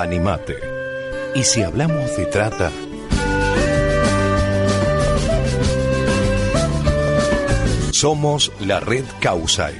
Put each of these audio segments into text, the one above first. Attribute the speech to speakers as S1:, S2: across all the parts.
S1: Animate. Y si hablamos de trata, somos la red Causai,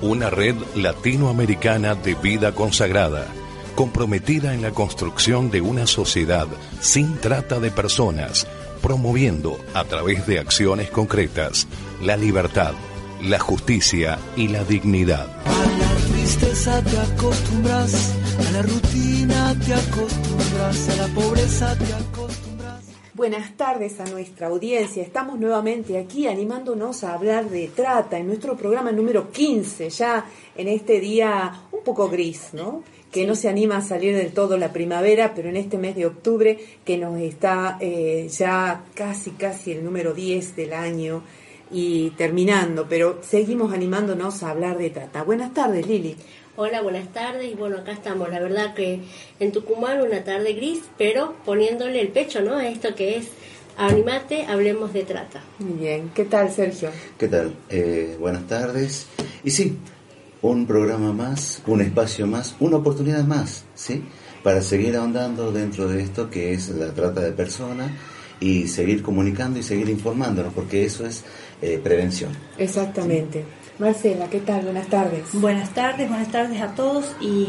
S1: una red latinoamericana de vida consagrada, comprometida en la construcción de una sociedad sin trata de personas, promoviendo a través de acciones concretas la libertad, la justicia y la dignidad.
S2: A la tristeza te acostumbras, a la rutina te acostumbras, a la pobreza te acostumbras.
S3: Buenas tardes a nuestra audiencia. Estamos nuevamente aquí animándonos a hablar de trata en nuestro programa número 15, ya en este día un poco gris, ¿no? Que no se anima a salir del todo la primavera, pero en este mes de octubre, que nos está eh, ya casi, casi el número 10 del año y terminando, pero seguimos animándonos a hablar de trata. Buenas tardes, Lili.
S4: Hola, buenas tardes y bueno, acá estamos. La verdad que en Tucumán una tarde gris, pero poniéndole el pecho, ¿no? A esto que es Animate, hablemos de trata.
S3: Muy bien, ¿qué tal, Sergio?
S5: ¿Qué tal? Eh, buenas tardes. Y sí, un programa más, un espacio más, una oportunidad más, ¿sí? Para seguir ahondando dentro de esto que es la trata de personas y seguir comunicando y seguir informándonos, porque eso es eh, prevención.
S3: Exactamente. Marcela, ¿qué tal? Buenas tardes.
S6: Buenas tardes, buenas tardes a todos y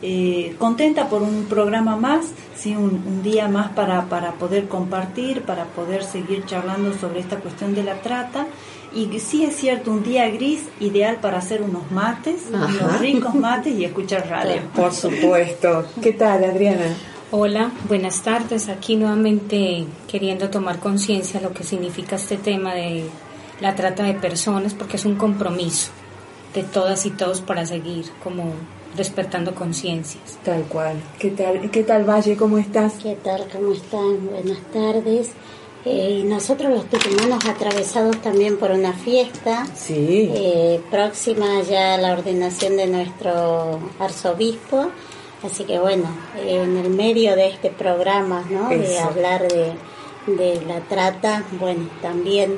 S6: eh, contenta por un programa más, sí, un, un día más para, para poder compartir, para poder seguir charlando sobre esta cuestión de la trata. Y sí es cierto, un día gris, ideal para hacer unos mates,
S3: Ajá.
S6: unos ricos mates y escuchar radio.
S3: Por supuesto. ¿Qué tal, Adriana?
S7: Hola, buenas tardes. Aquí nuevamente queriendo tomar conciencia de lo que significa este tema de la trata de personas, porque es un compromiso de todas y todos para seguir como despertando conciencias.
S3: Tal cual. ¿Qué tal, ¿Qué tal, Valle? ¿Cómo estás?
S8: ¿Qué tal? ¿Cómo están? Buenas tardes. Eh, y nosotros los tucumanos atravesados también por una fiesta
S3: Sí.
S8: eh, próxima ya a la ordenación de nuestro arzobispo. Así que bueno, eh, en el medio de este programa, ¿no? De hablar de, de la trata, bueno, también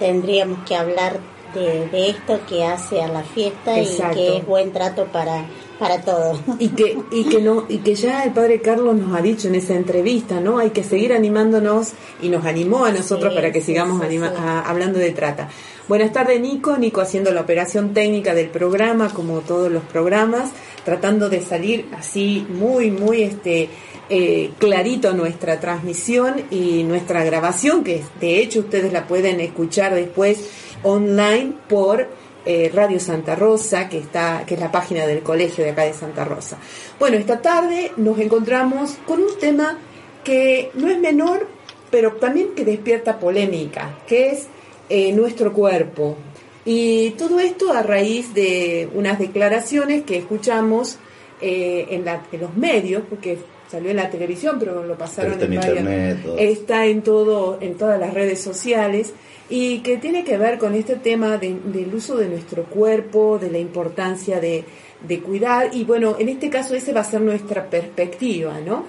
S8: tendríamos que hablar de, de esto que hace a la fiesta
S3: Exacto.
S8: y que es buen trato para, para todos.
S3: Y que, y que no, y que ya el padre Carlos nos ha dicho en esa entrevista, ¿no? Hay que seguir animándonos y nos animó a nosotros
S8: Sí,
S3: para que sigamos
S8: sí,
S3: anima-
S8: sí.
S3: a- hablando de trata. Buenas tardes, Nico. Nico haciendo la operación técnica del programa, como todos los programas, tratando de salir así muy, muy este eh, clarito nuestra transmisión y nuestra grabación, que de hecho ustedes la pueden escuchar después online por eh, Radio Santa Rosa, que está, que es la página del colegio de acá de Santa Rosa. Bueno, esta tarde nos encontramos con un tema que no es menor, pero también que despierta polémica, que es eh, nuestro cuerpo. Y todo esto a raíz de unas declaraciones que escuchamos en, en los medios, porque salió en la televisión, pero lo pasaron
S5: Pero está en
S3: varias-
S5: internet, todo.
S3: está en todo, en todas las redes sociales y que tiene que ver con este tema de- del uso de nuestro cuerpo, de la importancia de, de cuidar y bueno, en este caso ese va a ser nuestra perspectiva, ¿no?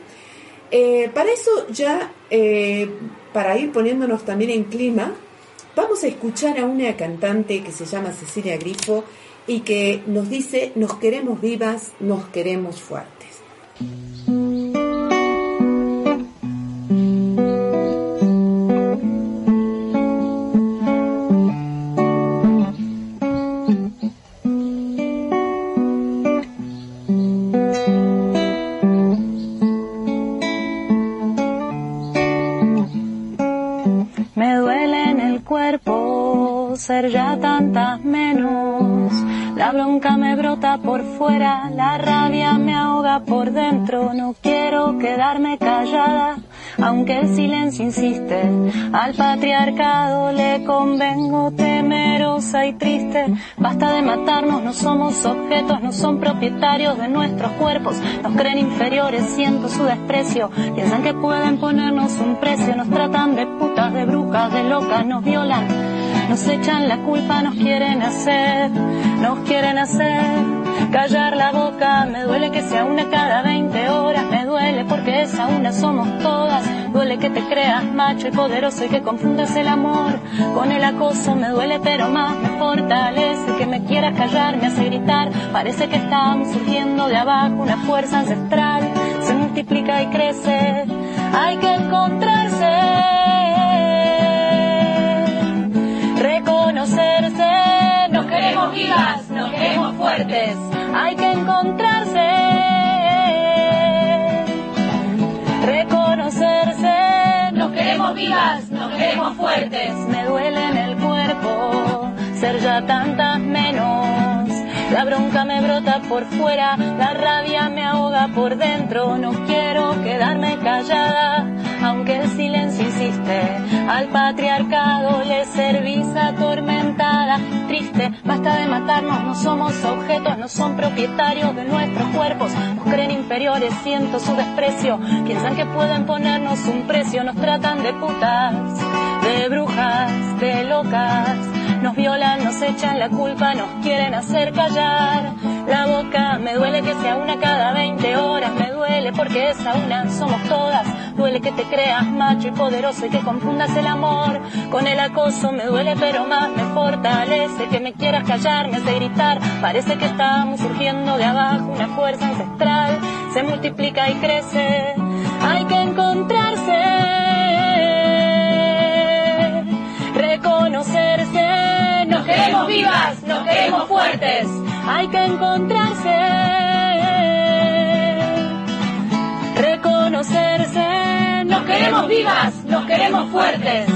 S3: Eh, para eso ya, eh, para ir poniéndonos también en clima, vamos a escuchar a una cantante que se llama Cecilia Grifo y que nos dice, nos queremos vivas, nos queremos fuertes.
S9: Menos. La bronca me brota por fuera, la rabia me ahoga por dentro. No quiero quedarme callada, aunque el silencio insiste. Al patriarcado le convengo temerosa y triste. Basta de matarnos, no somos objetos, no son propietarios de nuestros cuerpos. Nos creen inferiores, siento su desprecio. Piensan que pueden ponernos un precio, nos tratan de putas, de brujas, de locas, nos violan. Nos echan la culpa, nos quieren hacer, nos quieren hacer callar la boca. Me duele que sea una cada 20 horas, me duele porque esa una somos todas. Duele que te creas macho y poderoso y que confundas el amor con el acoso. Me duele pero más me fortalece que me quieras callar, me hace gritar. Parece que estamos surgiendo de abajo una fuerza ancestral multiplica y crece. Hay que encontrarse, reconocerse. Nos queremos vivas, nos queremos fuertes. Hay que encontrarse, reconocerse. Nos queremos vivas, nos queremos fuertes. Me duele en el cuerpo ser ya tantas menos. La bronca me brota por fuera, la rabia me ahoga por dentro. No quiero quedarme callada, aunque el silencio insiste. Al patriarcado le servís atormentada, triste. Basta de matarnos, no somos objetos, no son propietarios de nuestros cuerpos. Nos creen inferiores, siento su desprecio. Piensan que pueden ponernos un precio, nos tratan de putas, de brujas, de locas nos violan, echan la culpa, nos quieren hacer callar. La boca me duele que sea una cada 20 horas, me duele porque esa una somos todas. Duele que te creas macho y poderoso y que confundas el amor con el acoso. Me duele pero más me fortalece que me quieras callar, me hace gritar. Parece que estamos surgiendo de abajo una fuerza ancestral. Se multiplica y crece. Hay que encontrarse. Queremos vivas, nos queremos fuertes. Hay que encontrarse, reconocerse. Nos queremos vivas, nos queremos fuertes.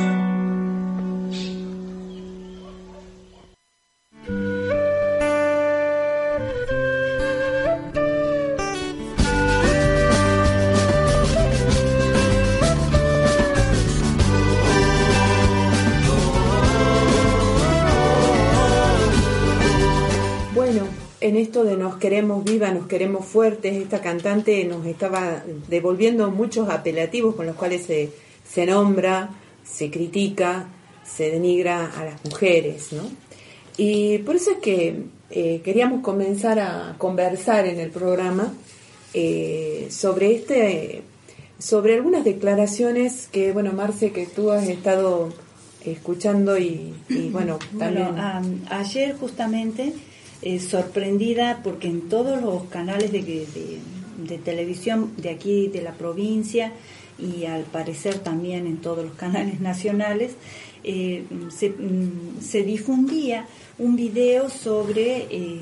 S3: En esto de nos queremos viva, nos queremos fuertes, esta cantante nos estaba devolviendo muchos apelativos con los cuales se, se nombra, se critica, se denigra a las mujeres, ¿no? Y por eso es que eh, queríamos comenzar a conversar en el programa eh, sobre este, sobre algunas declaraciones que, bueno, Marce, que tú has estado escuchando y, y bueno, también...
S6: Bueno, ayer justamente eh, sorprendida porque en todos los canales de, de- de televisión de aquí, de la provincia, y al parecer también en todos los canales nacionales, eh, se, mm, se difundía un video sobre eh,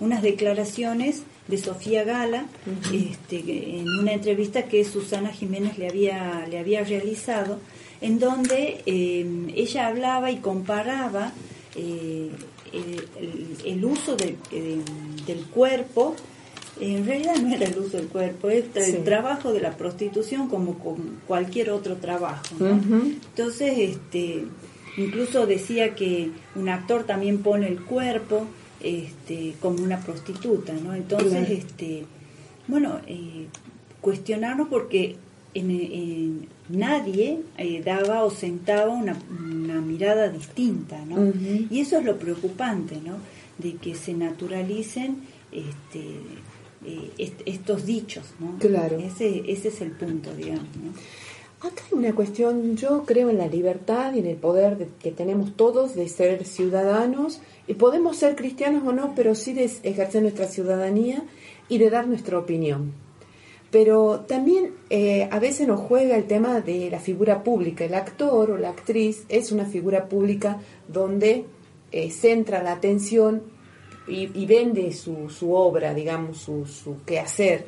S6: unas declaraciones de Sofía Gala este, en una entrevista que Susana Jiménez le había, le había realizado, en donde eh, ella hablaba y comparaba el, el- el uso de- de- del cuerpo, en realidad no era el uso del cuerpo, es el
S3: Sí.
S6: trabajo de la prostitución como con cualquier otro trabajo. Entonces, este, incluso decía que un actor también pone el cuerpo este, como una prostituta, ¿no? Entonces, este, bueno, eh, cuestionarnos porque en, en- nadie eh, daba o sentaba una, una mirada distinta, ¿no? Y eso es lo preocupante, ¿no? De que se naturalicen este, eh, est- estos dichos, ¿no?
S3: Claro.
S6: Ese, ese es el punto, digamos, ¿no?
S3: Acá hay una cuestión, yo creo en la libertad y en el poder de- que tenemos todos de ser ciudadanos, y podemos ser cristianos o no, pero sí de ejercer nuestra ciudadanía y de dar nuestra opinión. Pero también eh, a veces nos juega el tema de la figura pública. El actor o la actriz es una figura pública donde eh, centra la atención y, y vende su, su obra, digamos, su, su quehacer.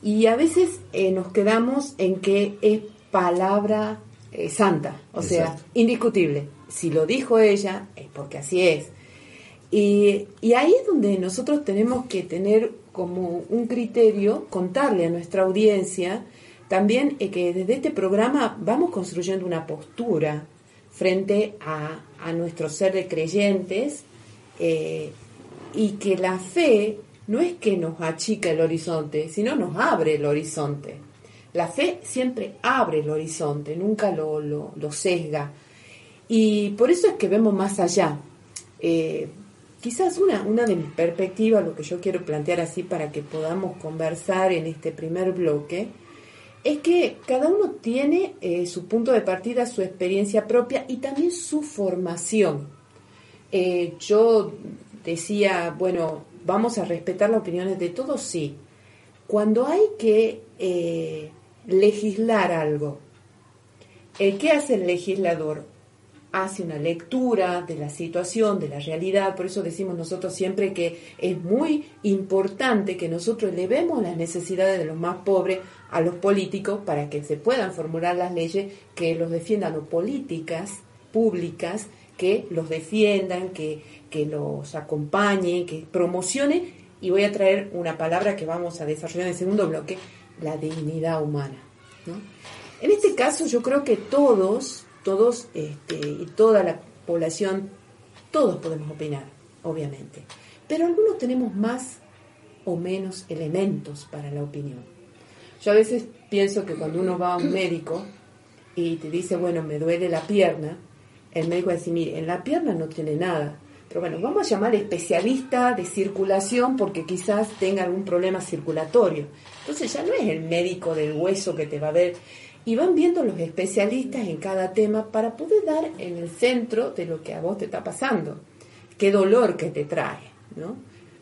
S3: Y a veces eh, nos quedamos en que es palabra santa, o sea, indiscutible. Si lo dijo ella, es porque así es. Y, y ahí es donde nosotros tenemos que tener como un criterio, contarle a nuestra audiencia también eh, que desde este programa vamos construyendo una postura frente a, a nuestro ser de creyentes eh, y que la fe no es que nos achica el horizonte, sino nos abre el horizonte. La fe siempre abre el horizonte, nunca lo, lo, lo sesga. Y por eso es que vemos más allá. Eh, quizás una, una de mis perspectivas, lo que yo quiero plantear así para que podamos conversar en este primer bloque, es que cada uno tiene eh, su punto de partida, su experiencia propia y también su formación. Eh, yo decía, bueno, vamos a respetar las opiniones de todos, sí, cuando hay que eh, legislar algo, ¿qué hace el legislador? Hace una lectura de la situación, de la realidad, por eso decimos nosotros siempre que es muy importante que nosotros elevemos las necesidades de los más pobres a los políticos para que se puedan formular las leyes que los defiendan o políticas públicas que los defiendan, que, que los acompañen, que promocionen y voy a traer una palabra que vamos a desarrollar en el segundo bloque, la dignidad humana. En este caso yo creo que todos, todos este, y toda la población, todos podemos opinar, obviamente, pero algunos tenemos más o menos elementos para la opinión. Yo a veces pienso que cuando uno va a un médico y te dice, bueno, me duele la pierna, el médico va a decir, mire, en la pierna no tiene nada, pero bueno, vamos a llamar especialista de circulación porque quizás tenga algún problema circulatorio. Entonces ya no es el médico del hueso que te va a ver. Y van viendo los especialistas en cada tema para poder dar en el centro de lo que a vos te está pasando. Qué dolor que te trae, ¿no?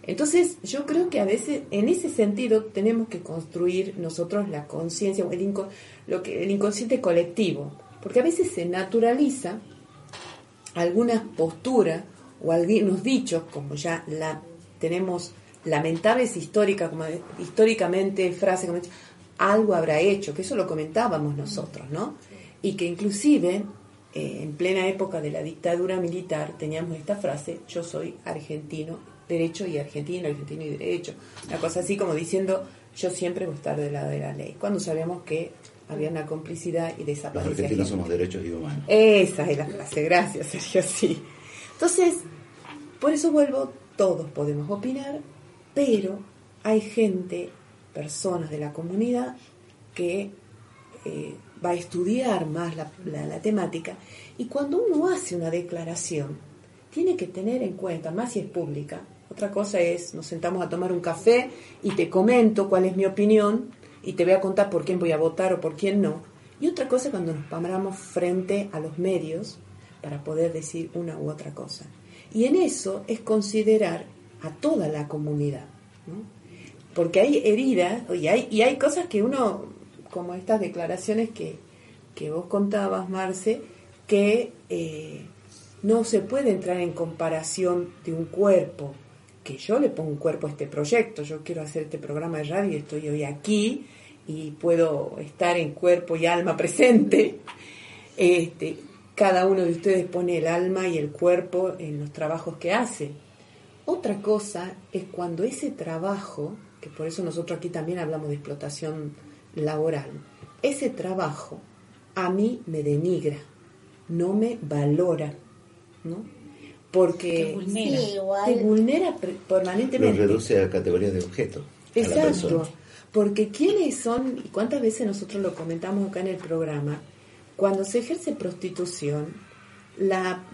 S3: Entonces yo creo que a veces en ese sentido tenemos que construir nosotros la conciencia, el, que, el inconsciente colectivo, porque a veces se naturaliza algunas posturas o algunos dichos, como ya la tenemos lamentables históricas, como históricamente frase como algo habrá hecho, que eso lo comentábamos nosotros, ¿no? Y que inclusive eh, en plena época de la dictadura militar teníamos esta frase, yo soy argentino, derecho y argentino, argentino y derecho, una cosa así como diciendo, yo siempre voy a estar del lado de la ley, cuando sabíamos que había una complicidad y desaparecía.
S5: Los argentinos somos derechos y humanos.
S3: Esa es la frase, gracias Sergio, sí. Entonces, por eso vuelvo, todos podemos opinar, pero hay gente, personas de la comunidad que eh, va a estudiar más la, temática y cuando uno hace una declaración, tiene que tener en cuenta, más si es pública, otra cosa es, nos sentamos a tomar un café y te comento cuál es mi opinión y te voy a contar por quién voy a votar o por quién no. Y otra cosa cuando nos paramos frente a los medios para poder decir una u otra cosa. Y en eso es considerar a toda la comunidad, porque hay heridas y hay, y hay cosas que uno, como estas declaraciones que, vos contabas, Marce, que eh, no se puede entrar en comparación de un cuerpo, que yo le pongo un cuerpo a este proyecto, yo quiero hacer este programa de radio estoy hoy aquí y puedo estar en cuerpo y alma presente. Este, cada uno de ustedes pone el alma y el cuerpo en los trabajos que hace. Otra cosa es cuando ese trabajo, que por eso nosotros aquí también hablamos de explotación laboral, ese trabajo a mí me denigra, no me valora, ¿no? Porque te vulnera, permanentemente.
S5: Lo reduce a categoría de objeto.
S3: Exacto. Porque quiénes son, y cuántas veces nosotros lo comentamos acá en el programa, cuando se ejerce prostitución, la,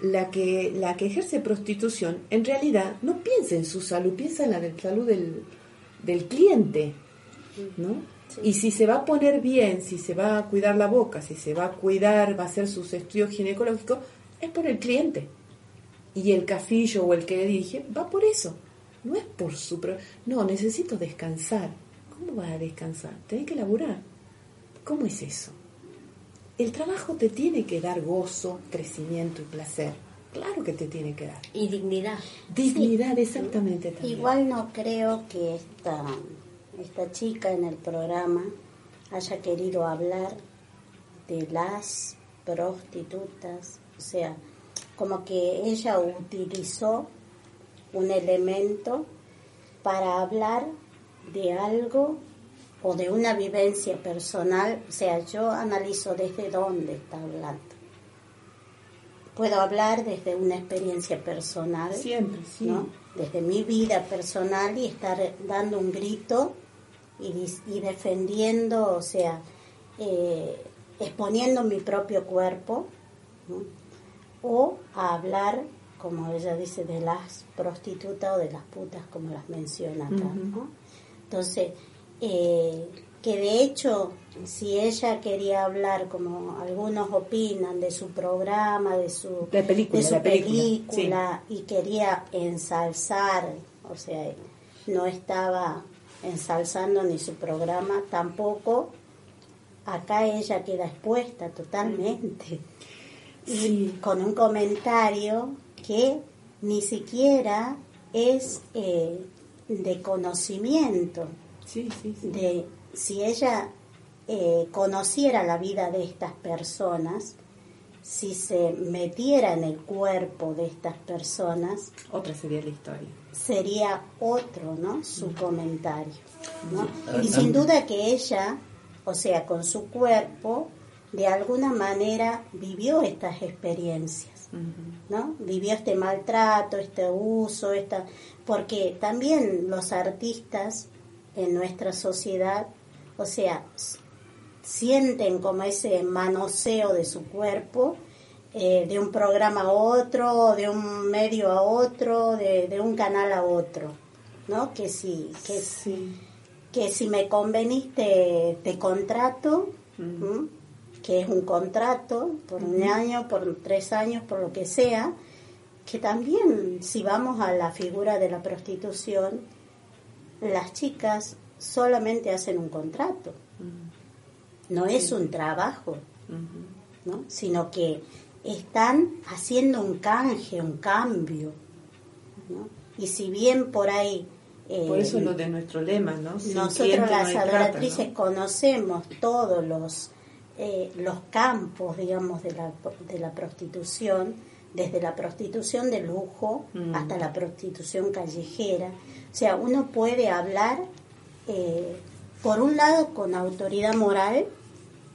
S3: la, que, la que ejerce prostitución en realidad no piensa en su salud, piensa en la salud del, del cliente, ¿no? Y si se va a poner bien, si se va a cuidar la boca, si se va a cuidar, va a hacer sus estudios ginecológicos, es por el cliente. Y el cafillo o el que le dirige va por eso. No es por su... No, necesito descansar. ¿Cómo vas a descansar? Tenés que laburar. ¿Cómo es eso? el trabajo te tiene que dar gozo, crecimiento y placer. Claro que te tiene que dar.
S4: Y dignidad.
S3: Dignidad, exactamente.
S8: También. Igual no creo que esta, esta chica en el programa haya querido hablar de las prostitutas. O sea, como que ella utilizó un elemento para hablar de algo o de una vivencia personal, o sea, yo analizo desde dónde está hablando. Puedo hablar desde una experiencia personal,
S3: Siempre, sí.
S8: desde mi vida personal y estar dando un grito y, defendiendo, o sea, eh, exponiendo mi propio cuerpo, o a hablar, como ella dice, de las prostitutas o de las putas, como las menciona acá. Entonces, eh, que de hecho, si ella quería hablar, como algunos opinan, de su programa, de su,
S3: película,
S8: de su película, y quería ensalzar, o sea, no estaba ensalzando ni su programa, tampoco acá ella queda expuesta totalmente. Y con un comentario que ni siquiera es eh, de conocimiento. De si ella eh, conociera la vida de estas personas, si se metiera en el cuerpo de estas personas,
S3: otra sería la historia.
S8: Sería otro, ¿no? Su comentario. Y sin duda que ella, o sea, con su cuerpo, de alguna manera vivió estas experiencias, ¿no? Vivió este maltrato, este uso, esta porque también los artistas en nuestra sociedad, o sea, sienten como ese manoseo de su cuerpo, eh, de un programa a otro, de un medio a otro, de, un canal a otro, ¿no? Que si, que, sí. que si me conveniste te, contrato, que es un contrato por un año, por tres años, por lo que sea, que también si vamos a la figura de la prostitución, las chicas solamente hacen un contrato no es un trabajo, ¿no? sino que están haciendo un canje, un cambio. ¿no? Y si bien por ahí...
S3: Eh, por eso lo de nuestro lema, ¿no?
S8: nosotros las adoratrices conocemos todos los, eh, los campos, digamos, de la, de la prostitución, desde la prostitución de lujo mm. hasta la prostitución callejera. O sea, uno puede hablar eh, por un lado con autoridad moral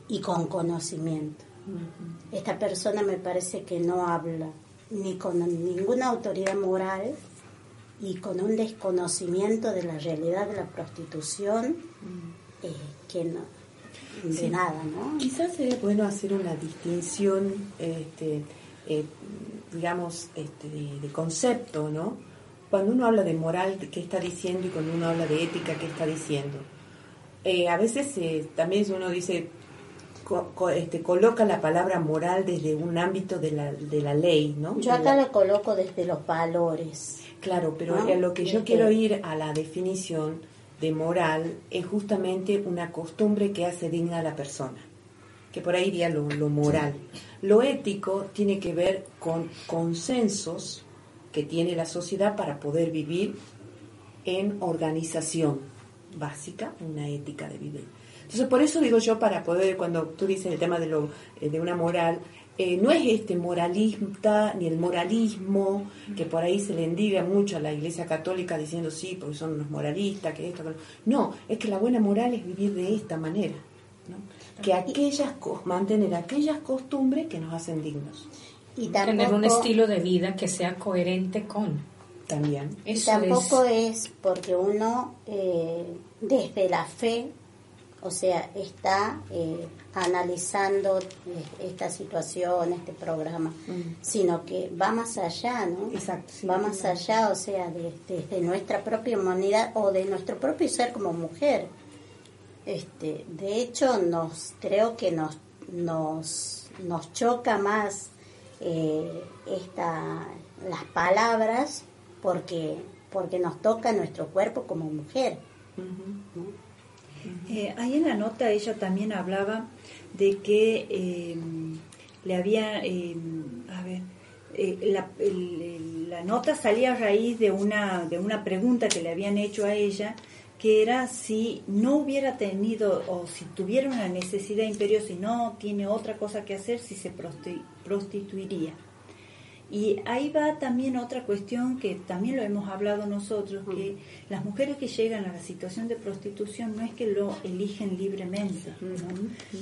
S8: y con conocimiento. Esta persona me parece que no habla ni con ninguna autoridad moral y con un desconocimiento de la realidad de la prostitución eh, que no de nada, ¿no?
S3: Quizás sería bueno hacer una distinción, este, eh, digamos, este, de, de, concepto, ¿no? Cuando uno habla de moral, ¿qué está diciendo? Y cuando uno habla de ética, ¿qué está diciendo? Eh, a veces eh, también uno dice, este, coloca la palabra moral desde un ámbito de la, de la ley, ¿no?
S8: Yo acá la, coloco desde los valores.
S3: Claro, pero lo que yo quiero ir a la definición de moral es justamente una costumbre que hace digna a la persona, que por ahí iría lo, lo moral. Lo ético tiene que ver con consensos que tiene la sociedad para poder vivir en organización básica, una ética de vida. Entonces, por eso digo yo, para poder, cuando tú dices el tema de, lo, eh, de una moral, eh, no es este moralista ni el moralismo que por ahí se le endiga mucho a la Iglesia Católica diciendo sí, porque son unos moralistas, que esto, no, es que la buena moral es vivir de esta manera, que aquellas mantener aquellas costumbres que nos hacen dignos
S7: y tener un estilo de vida que sea coherente con
S3: también.
S8: y tampoco es... porque uno eh, desde la fe, o sea, está eh, analizando eh, esta situación, este programa, mm. sino que va más allá, ¿no?
S3: Exacto.
S8: va más allá, o sea, desde nuestra propia humanidad o de nuestro propio ser como mujer. Este, de hecho, nos creo que nos nos, nos choca más esta, las palabras porque, porque nos toca nuestro cuerpo como mujer.
S6: Eh, ahí en la nota ella también hablaba de que em, le había, em, a ver, eh, la, la, nota salía a raíz de una, de una pregunta que le habían hecho a ella, que era si no hubiera tenido o si tuviera una necesidad imperiosa y no tiene otra cosa que hacer, si se prostituiría. Y ahí va también otra cuestión que también lo hemos hablado nosotros, que las mujeres que llegan a la situación de prostitución no es que lo eligen libremente,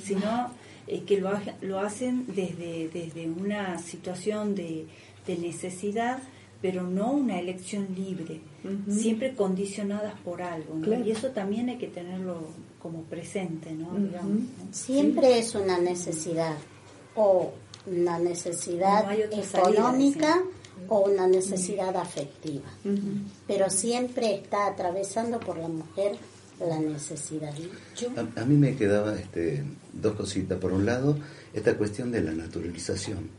S6: sino eh, que lo, lo hacen desde, desde una situación de, necesidad, pero no una elección libre, siempre condicionadas por algo. Y eso también hay que tenerlo como presente, ¿no?
S8: Siempre es una necesidad. O una necesidad económica o una necesidad afectiva. Pero siempre está atravesando por la mujer la necesidad.
S5: A, mí me quedaba este, dos cositas. Por un lado, esta cuestión de la naturalización,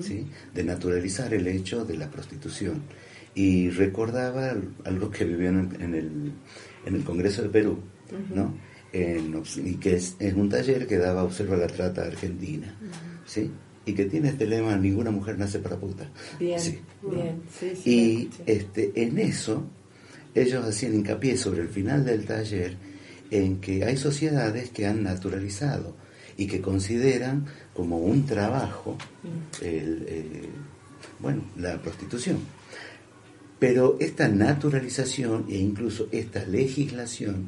S5: ¿sí? de naturalizar el hecho de la prostitución. y recordaba algo que vivió en, en el, en el Congreso de Perú, ¿no? En, y que es, es, un taller que daba Observa la Trata Argentina, ¿sí? Y que tiene este lema, ninguna mujer nace para puta.
S3: Bien, bien, sí,
S5: sí, Y este, en eso, ellos hacían hincapié sobre el final del taller en que hay sociedades que han naturalizado y que consideran como un trabajo el, bueno, la prostitución. Pero esta naturalización e incluso esta legislación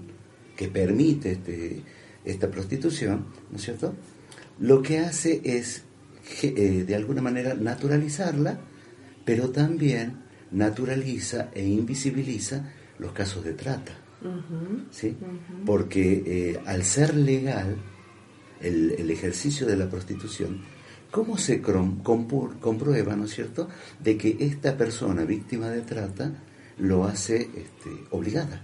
S5: que permite este, esta prostitución, ¿no es cierto? Lo que hace es, eh, de alguna manera, naturalizarla, pero también naturaliza e invisibiliza los casos de trata. ¿sí? Porque eh, al ser legal el, el, ejercicio de la prostitución, ¿cómo se comprueba, ¿no es cierto?, de que esta persona víctima de trata lo hace este, obligada.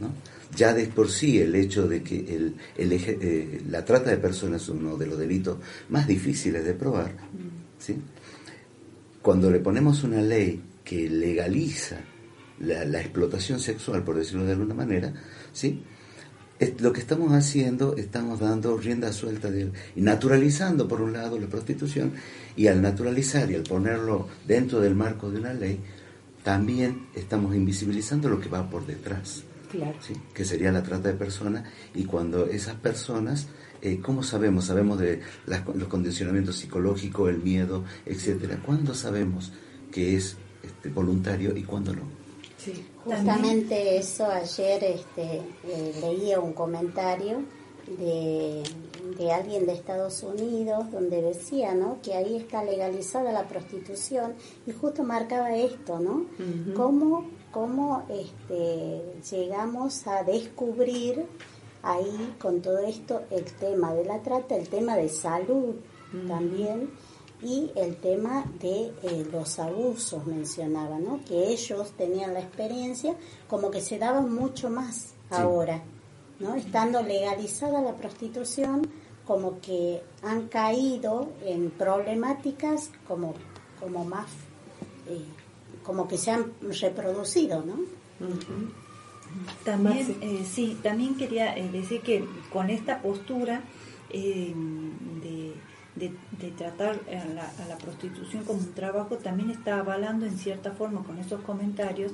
S5: ¿no? Ya de por sí el hecho de que el, el, eh, la trata de personas es uno de los delitos más difíciles de probar, ¿sí? cuando le ponemos una ley que legaliza la, explotación sexual, por decirlo de alguna manera, ¿sí? lo que estamos haciendo, estamos dando rienda suelta de, y naturalizando por un lado la prostitución y al naturalizar y al ponerlo dentro del marco de una ley, también estamos invisibilizando lo que va por detrás, ¿sí? que sería la trata de personas y cuando esas personas, eh, ¿cómo sabemos? Sabemos de los condicionamientos psicológicos, el miedo, etcétera. ¿Cuándo sabemos que es este, voluntario y cuándo no?
S8: Justamente eso ayer este, eh, leía un comentario de, alguien de Estados Unidos donde decía ¿no? que ahí está legalizada la prostitución y justo marcaba esto, ¿no? cómo, este, llegamos a descubrir ahí con todo esto el tema de la trata, el tema de salud también y el tema de eh, los abusos mencionaba, ¿no? que ellos tenían la experiencia como que se daban mucho más ahora, ¿no? estando legalizada la prostitución, como que han caído en problemáticas como, como más, eh, como que se han reproducido, ¿no?
S6: También, eh, sí, también quería decir que con esta postura de de, tratar a la, prostitución como un trabajo también está avalando en cierta forma con esos comentarios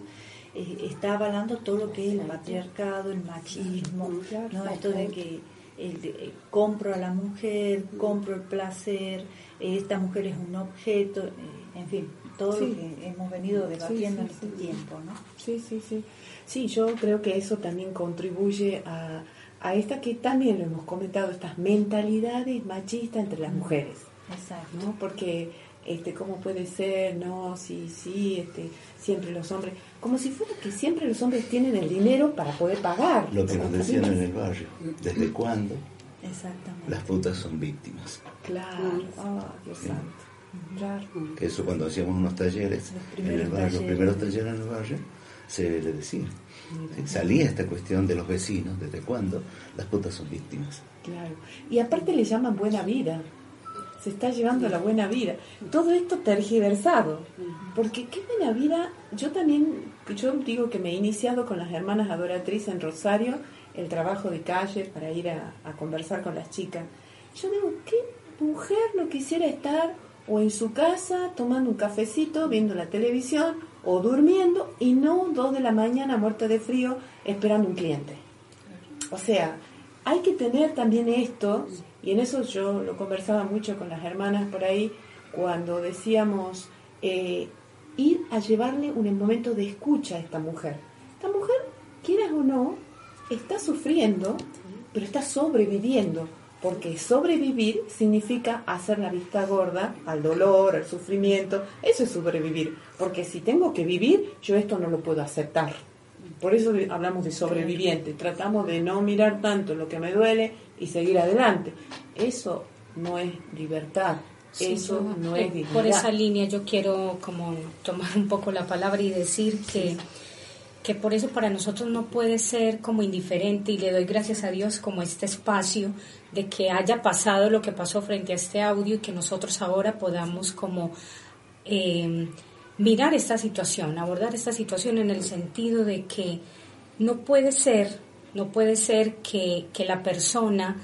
S6: eh, está avalando todo lo que es el patriarcado el machismo ¿no? esto de que eh, compro a la mujer compro el placer eh, esta mujer es un objeto en fin todo lo que hemos venido debatiendo en este tiempo ¿no?
S3: sí sí sí. Sí yo creo que eso también contribuye a a esta que también lo hemos comentado, estas mentalidades machistas entre las mujeres. Exacto. ¿no? Porque, este, ¿cómo puede ser? No, sí, sí, este, siempre los hombres, como si fuera que siempre los hombres tienen el dinero para poder pagar.
S5: Lo que nos decían en el barrio, ¿desde cuándo?
S6: Exactamente.
S5: Las putas son víctimas.
S3: Claro, ah, Dios santo. Claro.
S5: eso cuando hacíamos unos talleres en el barrio, los primeros talleres en el barrio, se le decía. Salía esta cuestión de los vecinos, desde cuándo las putas son víctimas.
S3: Claro. Y aparte le llaman buena vida. Se está llevando la buena vida. Todo esto tergiversado. Porque qué buena vida. Yo también, yo digo que me he iniciado con las hermanas adoratrices en Rosario, el trabajo de calle para ir a, a conversar con las chicas. Yo digo, ¿qué mujer no quisiera estar o en su casa tomando un cafecito, viendo la televisión o durmiendo y no dos de la mañana muerta de frío esperando un cliente. O sea, hay que tener también esto, y en eso yo lo conversaba mucho con las hermanas por ahí, cuando decíamos eh, ir a llevarle un momento de escucha a esta mujer. Esta mujer, quieras o no, está sufriendo, pero está sobreviviendo porque sobrevivir significa hacer la vista gorda al dolor, al sufrimiento, eso es sobrevivir, porque si tengo que vivir, yo esto no lo puedo aceptar. Por eso hablamos de sobreviviente, tratamos de no mirar tanto lo que me duele y seguir adelante. Eso no es libertad, eso no es dignidad.
S7: Por esa línea yo quiero como tomar un poco la palabra y decir que que por eso para nosotros no puede ser como indiferente y le doy gracias a Dios como este espacio de que haya pasado lo que pasó frente a este audio y que nosotros ahora podamos como eh, mirar esta situación, abordar esta situación en el sentido de que no puede ser, no puede ser que, que la persona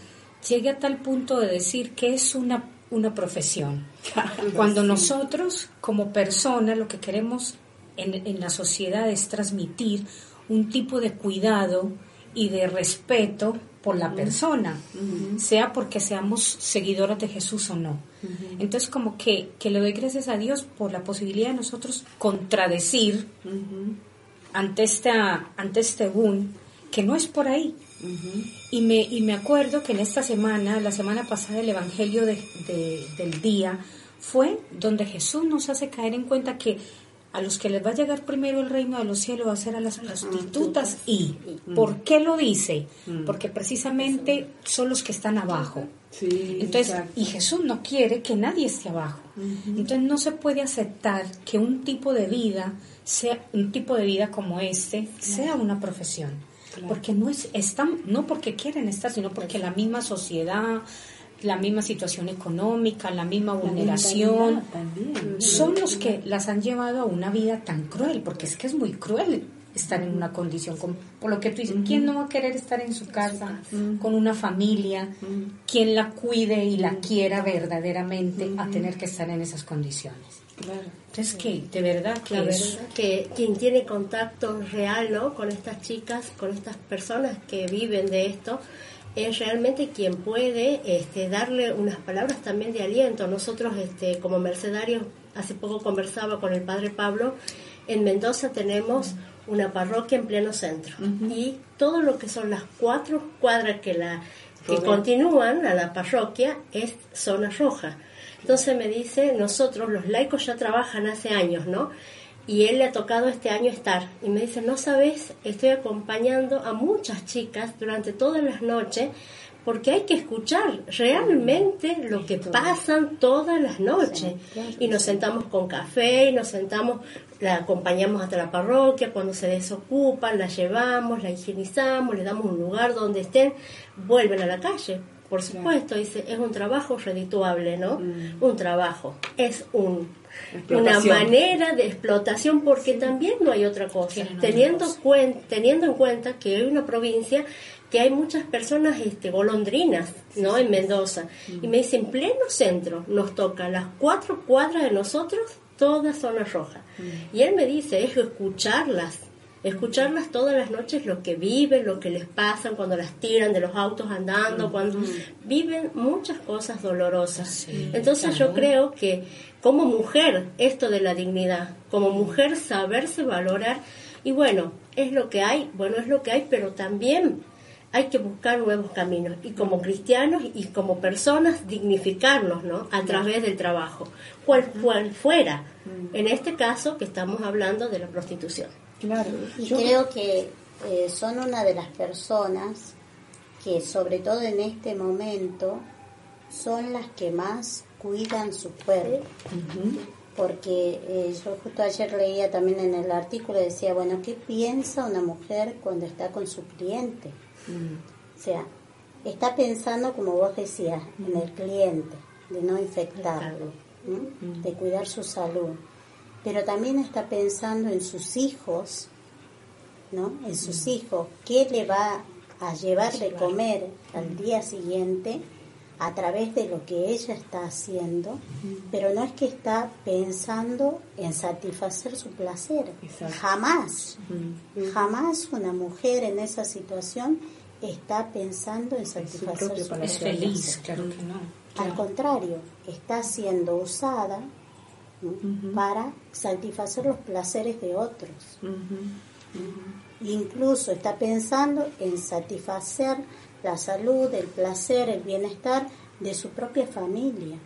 S7: llegue a tal punto de decir que es una, una profesión. Cuando nosotros, como personas, lo que queremos en, en la sociedad es transmitir un tipo de cuidado y de respeto por la persona, sea porque seamos seguidoras de Jesús o no. Entonces, como que, que, le doy gracias a Dios por la posibilidad de nosotros contradecir ante, esta, ante este boom, que no es por ahí. y, me, y me acuerdo que en esta semana, la semana pasada, el Evangelio de, del día fue donde Jesús nos hace caer en cuenta que a los que les va a llegar primero el reino de los cielos va a ser a las prostitutas. y ¿por qué lo dice? Porque precisamente son los que están abajo. Entonces, y Jesús no quiere que nadie esté abajo. Entonces no se puede aceptar que un tipo de vida sea un tipo de vida como este sea una profesión. Porque no es están no porque quieren estar, sino porque la misma sociedad la misma situación económica, la misma vulneración, son los que las han llevado a una vida tan cruel, porque es que es muy cruel estar en una condición, como, por lo que tú dices, ¿quién no va a querer estar en su casa con una familia, quien la cuide y la quiera verdaderamente a tener que estar en esas condiciones? Claro. Entonces, que de verdad que,
S4: la verdad que quien tiene contacto real ¿no? con estas chicas, con estas personas que viven de esto, es realmente quien puede este, darle unas palabras también de aliento. Nosotros, este, como mercedarios, hace poco conversaba con el padre Pablo, en Mendoza tenemos una parroquia en pleno centro y todo lo que son las cuatro cuadras que la que continúan a la parroquia es zona roja. Entonces me dice, nosotros los laicos ya trabajan hace años, ¿no? Y él le ha tocado este año estar. Y me dice, no sabes, estoy acompañando a muchas chicas durante todas las noches porque hay que escuchar realmente lo que pasan todas las noches. Y nos sentamos con café, y nos sentamos, la acompañamos hasta la parroquia, cuando se desocupan, la llevamos, la higienizamos, le damos un lugar donde estén, vuelven a la calle. Por supuesto, dice, es un trabajo redituable, ¿no? Mm. Un trabajo, es un una manera de explotación porque también no hay otra cosa, teniendo, teniendo en cuenta que hay una provincia que hay muchas personas este, golondrinas, ¿no? En Mendoza. Y me dicen, pleno centro, nos toca las cuatro cuadras de nosotros, toda zona roja. Y él me dice, es escucharlas, escucharlas todas las noches lo que viven, lo que les pasa cuando las tiran de los autos andando, cuando viven muchas cosas dolorosas. Entonces yo creo que como mujer esto de la dignidad, como mujer saberse valorar y bueno, es lo que hay, bueno, es lo que hay, pero también hay que buscar nuevos caminos y como cristianos y como personas dignificarnos, ¿no? A través del trabajo, cual, fuera. Mm. En este caso que estamos hablando de la prostitución.
S8: Claro. Y creo que eh, son una de las personas que sobre todo en este momento son las que más cuidan su cuerpo. Porque eh, yo justo ayer leía también en el artículo, decía, bueno, ¿qué piensa una mujer cuando está con su cliente? Mm. O sea, está pensando, como vos decías, en el cliente, de no infectarlo, mm. de cuidar su salud. Pero también está pensando en sus hijos, ¿no? En sus mm. hijos, ¿qué le va a llevar de comer al día siguiente? a través de lo que ella está haciendo, pero no es que está pensando en satisfacer su placer. Jamás, jamás una mujer en esa situación está pensando en satisfacer su, placer. Es
S7: feliz, claro que no.
S8: Al contrario, está siendo usada para satisfacer los placeres de otros. Incluso está pensando en satisfacer la salud, el placer, el bienestar de su propia familia.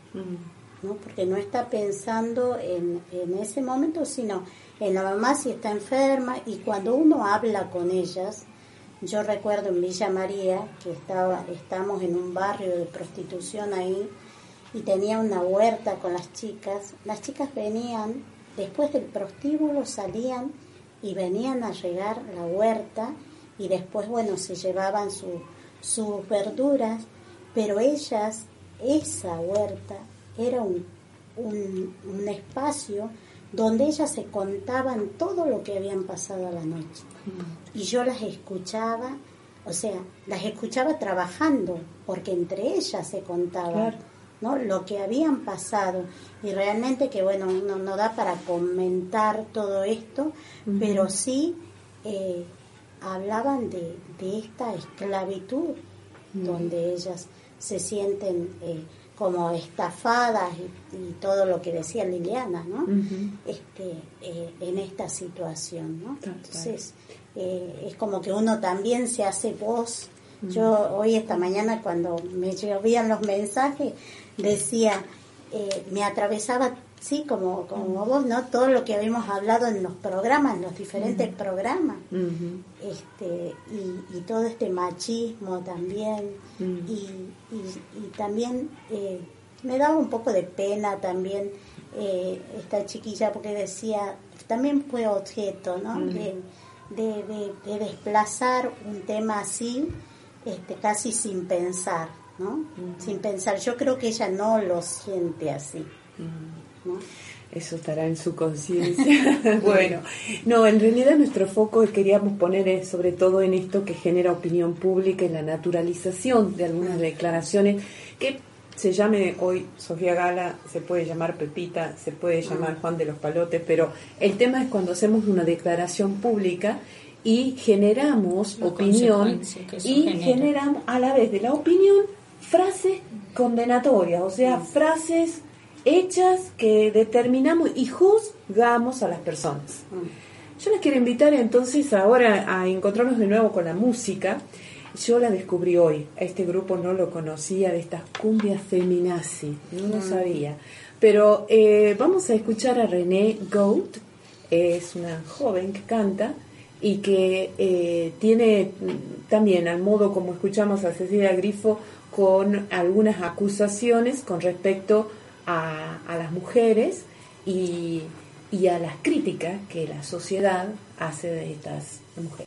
S8: ¿no? porque no está pensando en, en, ese momento, sino en la mamá si está enferma y cuando uno habla con ellas, yo recuerdo en Villa María que estaba, estamos en un barrio de prostitución ahí y tenía una huerta con las chicas, las chicas venían, después del prostíbulo salían y venían a regar la huerta y después, bueno, se llevaban su sus verduras, pero ellas, esa huerta, era un, un, espacio donde ellas se contaban todo lo que habían pasado a la noche. Y yo las escuchaba, o sea, las escuchaba trabajando, porque entre ellas se contaban. ¿No? lo que habían pasado y realmente que bueno no, no da para comentar todo esto pero sí eh, hablaban de, de, esta esclavitud donde ellas se sienten eh, como estafadas y, todo lo que decía Liliana, ¿no? este, eh, en esta situación, ¿no? Entonces, es como que uno también se hace voz. Yo hoy, esta mañana, cuando me llovían los mensajes, decía, eh, me atravesaba, sí, como, como vos, ¿no? Todo lo que habíamos hablado en los programas, en los diferentes programas, este, y, todo este machismo también, y, y, también eh, me daba un poco de pena también eh, esta chiquilla, porque decía, también fue objeto, ¿no? de, de, de, desplazar un tema así, este, casi sin pensar. ¿No? Sin pensar. Yo creo que ella no lo siente así.
S3: Eso estará en su conciencia. bueno, no, en realidad nuestro foco queríamos poner sobre todo en esto que genera opinión pública y la naturalización de algunas declaraciones que se llame hoy Sofía Gala, se puede llamar Pepita, se puede llamar Juan de los Palotes, pero el tema es cuando hacemos una declaración pública y generamos opinión y generamos a la vez de la opinión frases condenatorias, o sea, frases hechas que determinamos y juzgamos a las personas. Mm. Yo les quiero invitar entonces ahora a encontrarnos de nuevo con la música. Yo la descubrí hoy, este grupo no lo conocía, de estas cumbias feminazi, no lo mm. sabía. Pero eh, vamos a escuchar a René Goat, es una joven que canta y que eh, tiene también, al modo como escuchamos a Cecilia Grifo, con algunas acusaciones con respecto a, las mujeres y a las críticas que la sociedad hace de estas mujeres.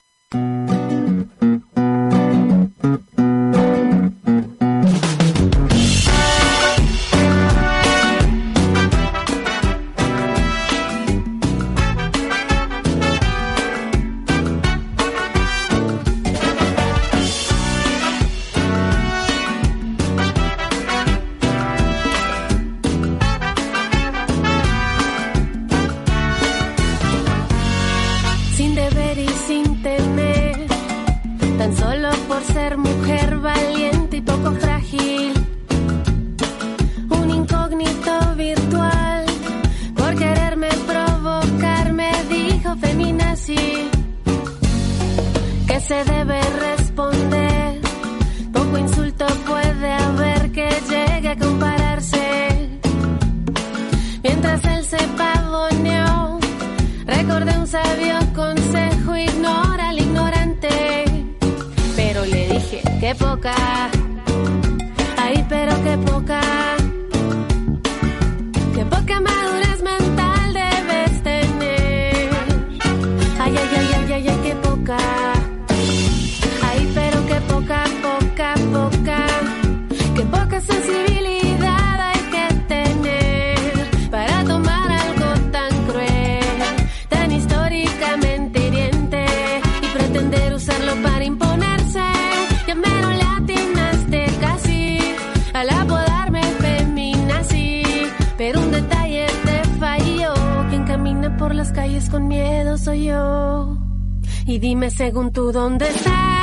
S10: Según tú dónde están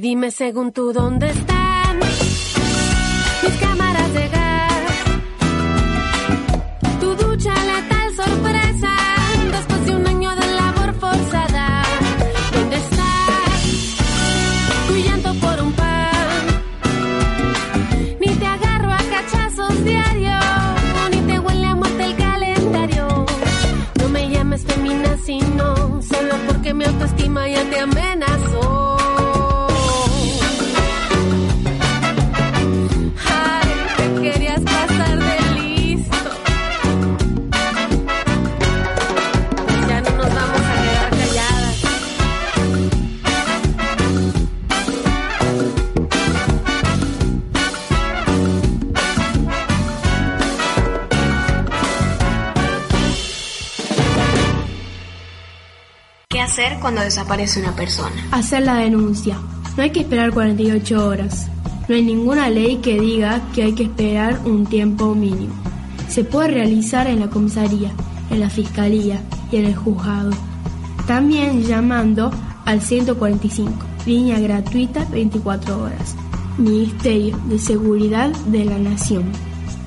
S10: dime según tú dónde están
S11: cuando desaparece una persona?
S12: Hacer la denuncia. No hay que esperar 48 horas. No hay ninguna ley que diga que hay que esperar un tiempo mínimo. Se puede realizar en la comisaría, en la fiscalía y en el juzgado. También llamando al 145, línea gratuita 24 horas. Ministerio de Seguridad de la Nación.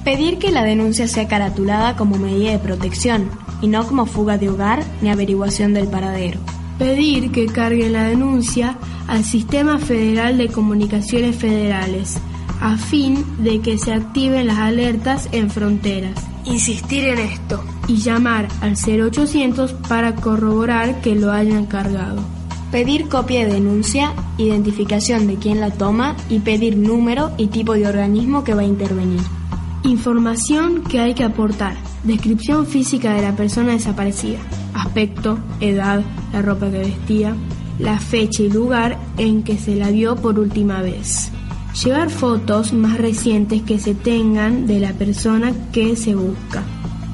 S11: Pedir que la denuncia sea caratulada como medida de protección y no como fuga de hogar ni averiguación del paradero.
S12: Pedir que carguen la denuncia al Sistema Federal de Comunicaciones Federales, a fin de que se activen las alertas en fronteras.
S11: Insistir en esto.
S12: Y llamar al 0800 para corroborar que lo hayan cargado.
S11: Pedir copia de denuncia, identificación de quien la toma y pedir número y tipo de organismo que va a intervenir.
S12: Información que hay que aportar. Descripción física de la persona desaparecida. Aspecto, edad, la ropa que vestía, la fecha y lugar en que se la vio por última vez. Llevar fotos más recientes que se tengan de la persona que se busca.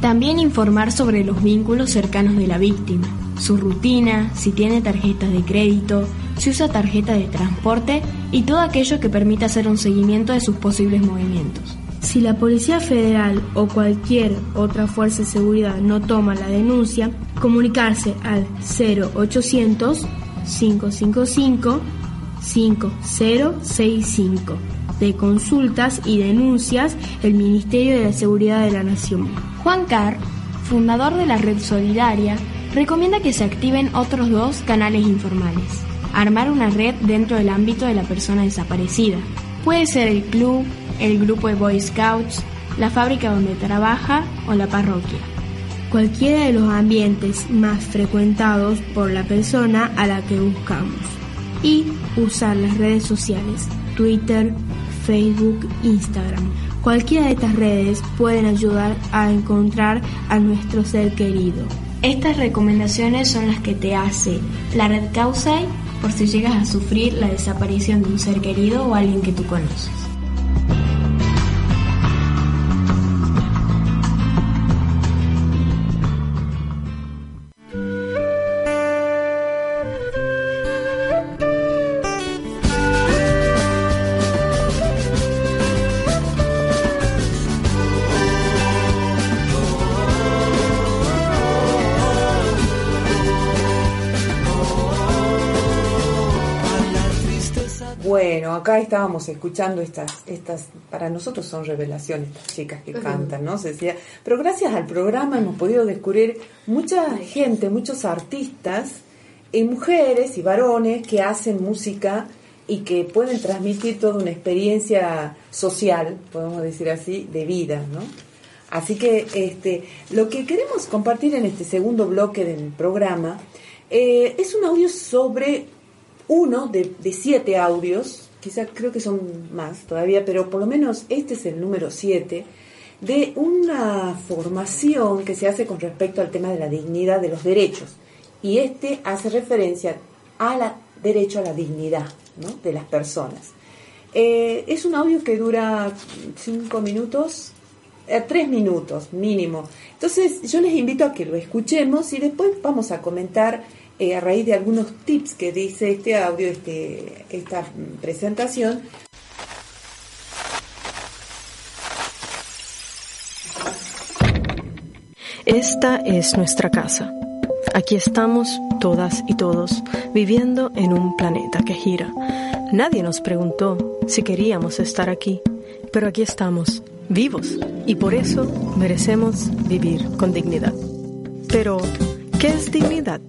S11: También informar sobre los vínculos cercanos de la víctima, su rutina, si tiene tarjetas de crédito, si usa tarjeta de transporte y todo aquello que permita hacer un seguimiento de sus posibles movimientos.
S12: Si la Policía Federal o cualquier otra fuerza de seguridad no toma la denuncia, comunicarse al 0800 555 5065 de consultas y denuncias el Ministerio de la Seguridad de la Nación.
S11: Juan Carr, fundador de la Red Solidaria, recomienda que se activen otros dos canales informales. Armar una red dentro del ámbito de la persona desaparecida. Puede ser el club, el grupo de Boy Scouts, la fábrica donde trabaja o la parroquia.
S12: Cualquiera de los ambientes más frecuentados por la persona a la que buscamos. Y usar las redes sociales, Twitter, Facebook, Instagram. Cualquiera de estas redes pueden ayudar a encontrar a nuestro ser querido.
S11: Estas recomendaciones son las que te hace la red Causai por si llegas a sufrir la desaparición de un ser querido o alguien que tú conoces.
S3: Acá estábamos escuchando estas, estas, para nosotros son revelaciones estas chicas que cantan, ¿no? Se decía, pero gracias al programa hemos podido descubrir mucha gente, muchos artistas, y mujeres y varones que hacen música y que pueden transmitir toda una experiencia social, podemos decir así, de vida, ¿no? Así que este, lo que queremos compartir en este segundo bloque del programa eh, es un audio sobre uno de, de siete audios, quizá creo que son más todavía, pero por lo menos este es el número siete, de una formación que se hace con respecto al tema de la dignidad de los derechos. Y este hace referencia al derecho a la dignidad de las personas. Eh, es un audio que dura cinco minutos, eh, tres minutos mínimo. Entonces yo les invito a que lo escuchemos y después vamos a comentar eh, a raíz de algunos tips que dice este audio, este, esta presentación.
S13: Esta es nuestra casa. Aquí estamos todas y todos viviendo en un planeta que gira. Nadie nos preguntó si queríamos estar aquí, pero aquí estamos, vivos, y por eso merecemos vivir con dignidad. Pero, ¿qué es dignidad?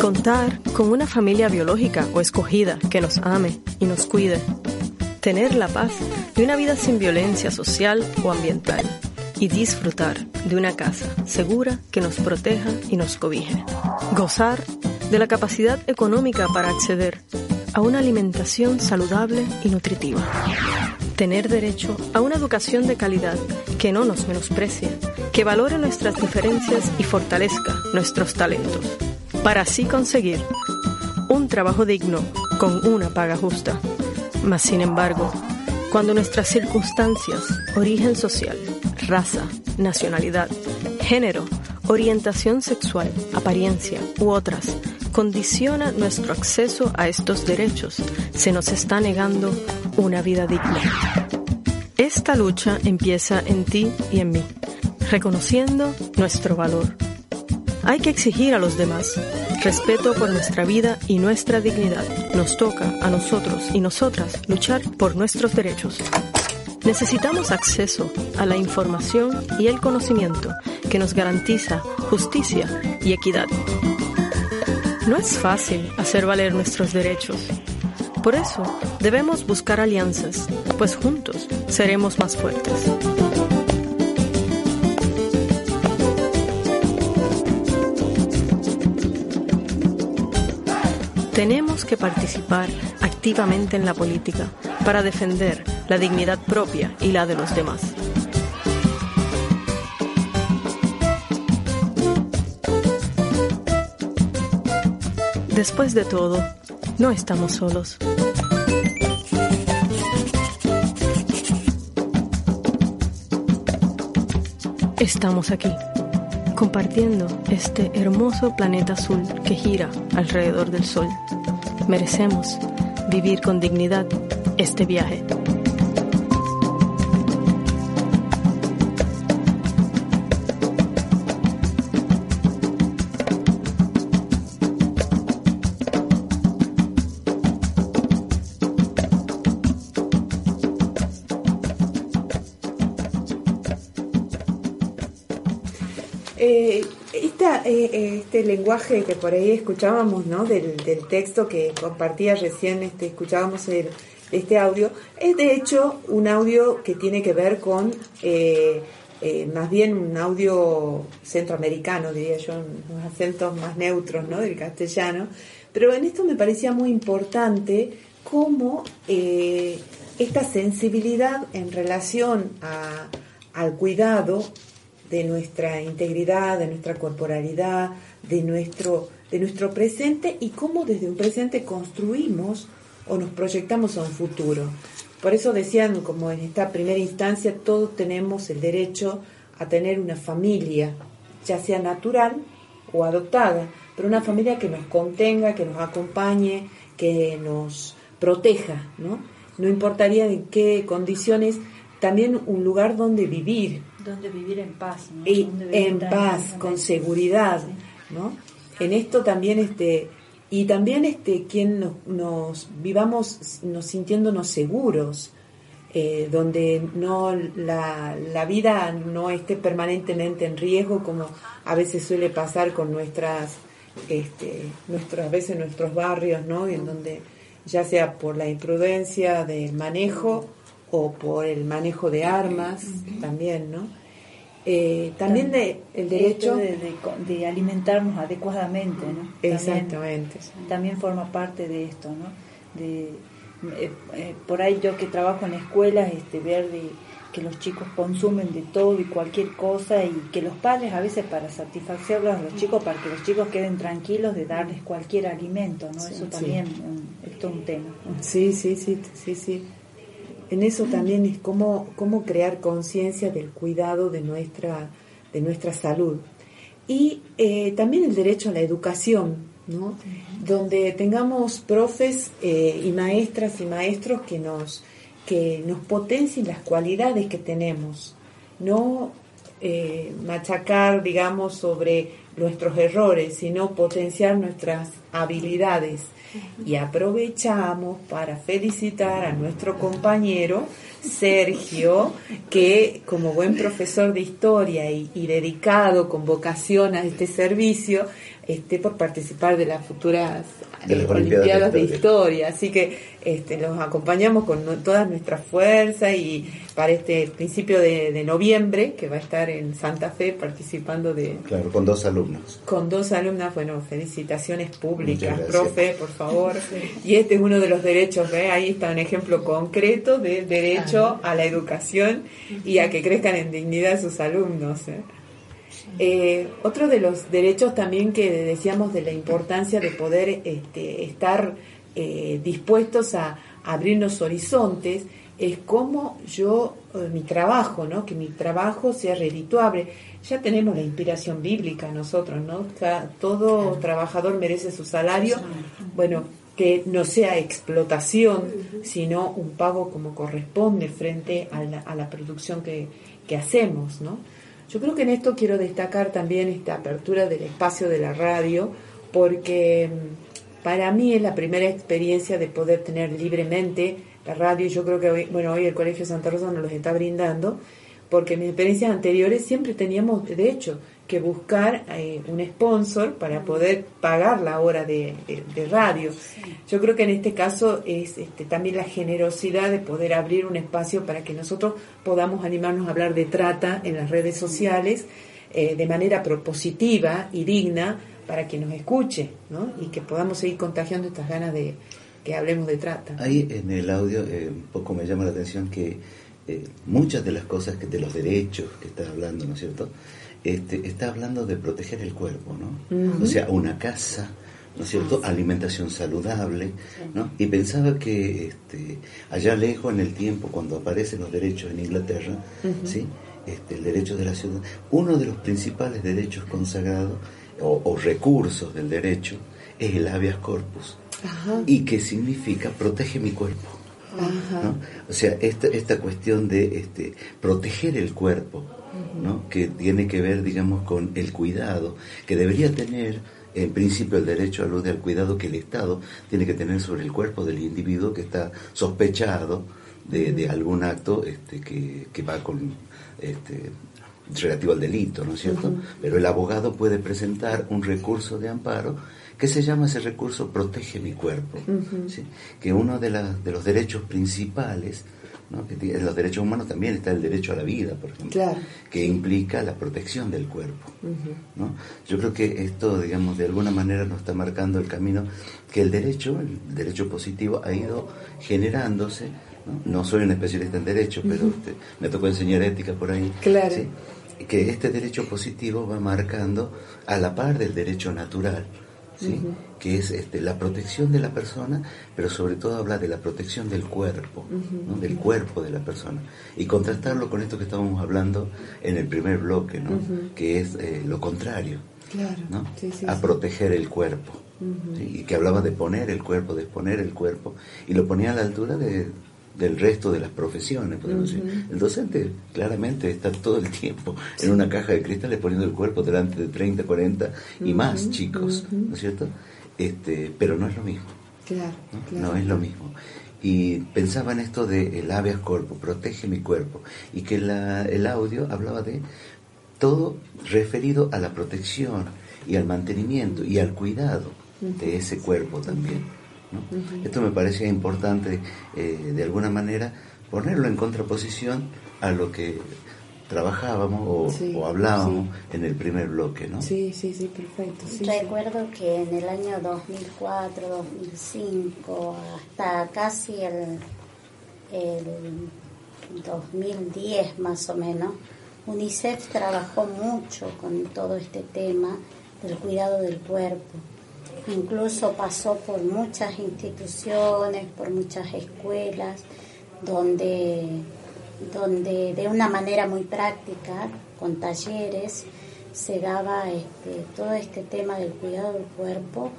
S13: Contar con una familia biológica o escogida que nos ame y nos cuide. Tener la paz de una vida sin violencia social o ambiental y disfrutar de una casa segura que nos proteja y nos cobije. Gozar de la capacidad económica para acceder a una alimentación saludable y nutritiva. Tener derecho a una educación de calidad que no nos menosprecie, que valore nuestras diferencias y fortalezca nuestros talentos, para así conseguir un trabajo digno con una paga justa. Mas, sin embargo, cuando nuestras circunstancias, origen social, raza, nacionalidad, género, orientación sexual, apariencia u otras condiciona nuestro acceso a estos derechos, se nos está negando una vida digna. Esta lucha empieza en ti y en mí, reconociendo nuestro valor. Hay que exigir a los demás respeto por nuestra vida y nuestra dignidad. Nos toca a nosotros y nosotras luchar por nuestros derechos. Necesitamos acceso a la información y el conocimiento que nos garantiza justicia y equidad. No es fácil hacer valer nuestros derechos. Por eso debemos buscar alianzas, pues juntos seremos más fuertes. Tenemos que participar activamente en la política para defender la dignidad propia y la de los demás. Después de todo, no estamos solos. Estamos aquí, compartiendo este hermoso planeta azul que gira alrededor del Sol. Merecemos vivir con dignidad este viaje.
S3: Este lenguaje que por ahí escuchábamos, ¿no? Del, del texto que compartía recién, este, escuchábamos el, este audio, es de hecho un audio que tiene que ver con, eh, eh, más bien un audio centroamericano, diría yo, unos acentos más neutros, ¿no? Del castellano. Pero en esto me parecía muy importante cómo eh, esta sensibilidad en relación a, al cuidado de nuestra integridad, de nuestra corporalidad, de nuestro, de nuestro presente y cómo desde un presente construimos o nos proyectamos a un futuro. Por eso decían, como en esta primera instancia, todos tenemos el derecho a tener una familia, ya sea natural o adoptada, pero una familia que nos contenga, que nos acompañe, que nos proteja, ¿no? No importaría en qué condiciones, también un lugar donde vivir,
S6: donde vivir en paz, ¿no?
S3: y en paz, con seguridad, ¿no? En esto también este y también este quien nos, nos vivamos nos sintiéndonos seguros, eh, donde no la, la vida no esté permanentemente en riesgo como a veces suele pasar con nuestras este, nuestras veces nuestros barrios, ¿no? En donde ya sea por la imprudencia del manejo o por el manejo de armas también, ¿no? Eh, también de, el derecho
S6: de, de alimentarnos adecuadamente, ¿no? También-
S3: Exactamente.
S6: También, forma parte de esto, ¿no? De, eh, eh, por ahí yo que trabajo en escuelas, este, ver de que los chicos consumen de todo y cualquier cosa y que los padres a veces para satisfacerlos a los chicos, para que los chicos queden tranquilos de darles cualquier alimento, ¿no?
S3: Sí,
S6: Eso también mm, es todo un tema.
S3: Sí, sí, sí, sí, sí. En eso también es cómo, cómo crear conciencia del cuidado de nuestra, de nuestra salud. Y eh, también el derecho a la educación, ¿no? Donde tengamos profes eh, y maestras y maestros que nos, que nos potencien las cualidades que tenemos. No eh, machacar, digamos, sobre nuestros errores, sino potenciar nuestras habilidades. Y aprovechamos para felicitar a nuestro compañero Sergio, que como buen profesor de historia y, dedicado con vocación a este servicio, esté por participar de las futuras
S5: De las
S3: eh,
S5: Olimpiadas
S3: Olimpiadas
S5: de
S3: de
S5: Historia.
S3: Historia. Así que este, los acompañamos con no- todas nuestras fuerzas y para este principio de, de noviembre, que va a estar en Santa Fe participando de,
S5: Claro, con dos alumnos.
S3: con dos alumnas, bueno, felicitaciones públicas, profe, por favor. Y este es uno de los derechos, ¿ve? ahí está un ejemplo concreto de derecho a la educación y a que crezcan en dignidad sus alumnos. ¿eh? Eh, otro de los derechos también que decíamos de la importancia de poder este, estar eh, dispuestos a abrirnos horizontes es cómo yo, eh, mi trabajo, ¿no? que mi trabajo sea redituable. Ya tenemos la inspiración bíblica nosotros, ¿no? Todo trabajador merece su salario. Bueno, que no sea explotación, sino un pago como corresponde frente a la, a la producción que, que hacemos, ¿no? Yo creo que en esto quiero destacar también esta apertura del espacio de la radio, porque mm, para mí es la primera experiencia de poder tener libremente la radio. Yo creo que hoy, bueno, hoy el Colegio Santa Rosa nos los está brindando, porque mis experiencias anteriores siempre teníamos, de hecho, que buscar eh, un sponsor para poder pagar la hora de, de- de radio. Yo creo que en este caso es este, también la generosidad de poder abrir un espacio para que nosotros podamos animarnos a hablar de trata en las redes sociales eh, de manera propositiva y digna para que nos escuche ¿no? y que podamos seguir contagiando estas ganas de que hablemos de trata.
S5: Ahí en el audio eh, un poco me llama la atención que eh, muchas de las cosas que de los derechos que está hablando, ¿no es cierto? Este, está hablando de proteger el cuerpo, ¿no? O sea, una casa, ¿no es cierto? Alimentación saludable, ¿no? Y pensaba que este, allá lejos en el tiempo, cuando aparecen los derechos en Inglaterra. ¿sí? Este, el derecho de la ciudad, uno de los principales derechos consagrados o, o recursos del derecho es el habeas corpus.
S3: Ajá.
S5: ¿Y qué significa? Protege mi cuerpo. O sea, esta, esta cuestión de este, proteger el cuerpo, ¿no? que tiene que ver, digamos, con el cuidado, que debería tener, en principio, el derecho a luz del cuidado que el Estado tiene que tener sobre el cuerpo del individuo que está sospechado de, de algún acto este, que, que va con... Este, relativo al delito, ¿no es cierto? Pero el abogado puede presentar un recurso de amparo que se llama ese recurso protege mi cuerpo. Que uno de, la- de los derechos principales, en los derechos humanos también está el derecho a la vida, por ejemplo,
S3: Claro.
S5: que implica la protección del cuerpo. Yo creo que esto, digamos, de alguna manera nos está marcando el camino que el derecho, el derecho positivo, ha ido generándose. No, No soy un especialista en derecho, pero este, me tocó enseñar ética por ahí.
S3: Claro.
S5: ¿sí? Que este derecho positivo va marcando a la par del derecho natural. ¿Sí? Que es este, la protección de la persona, pero sobre todo habla de la protección del cuerpo. ¿no? del cuerpo de la persona. Y contrastarlo con esto que estábamos hablando en el primer bloque, ¿no? Que es eh, lo contrario,
S3: Claro.
S5: ¿no?
S3: Sí, sí,
S5: a proteger el cuerpo. Y que hablaba de poner el cuerpo, de exponer el cuerpo, y lo ponía a la altura de, del resto de las profesiones, podemos decir. El docente claramente está todo el tiempo en una caja de cristales poniendo el cuerpo delante de 30, 40 y más chicos. ¿no es cierto? Este, pero no es lo mismo,
S3: Claro,
S5: ¿no?
S3: claro.
S5: No es lo mismo. Y pensaba en esto de el habeas corpus, protege mi cuerpo, y que la- el audio hablaba de todo referido a la protección y al mantenimiento y al cuidado de ese cuerpo también. Esto me parecía importante, eh, de alguna manera, ponerlo en contraposición a lo que trabajábamos o,
S3: Sí,
S5: o hablábamos en el primer bloque, ¿no?
S3: Sí, sí, sí, perfecto. sí, sí.
S8: Recuerdo que en el año 2004, 2005, hasta casi el, el 2010 más o menos, UNICEF trabajó mucho con todo este tema del cuidado del cuerpo. Incluso pasó por muchas instituciones, por muchas escuelas, donde, donde de una manera muy práctica, con talleres, se daba este, todo este tema del cuidado del cuerpo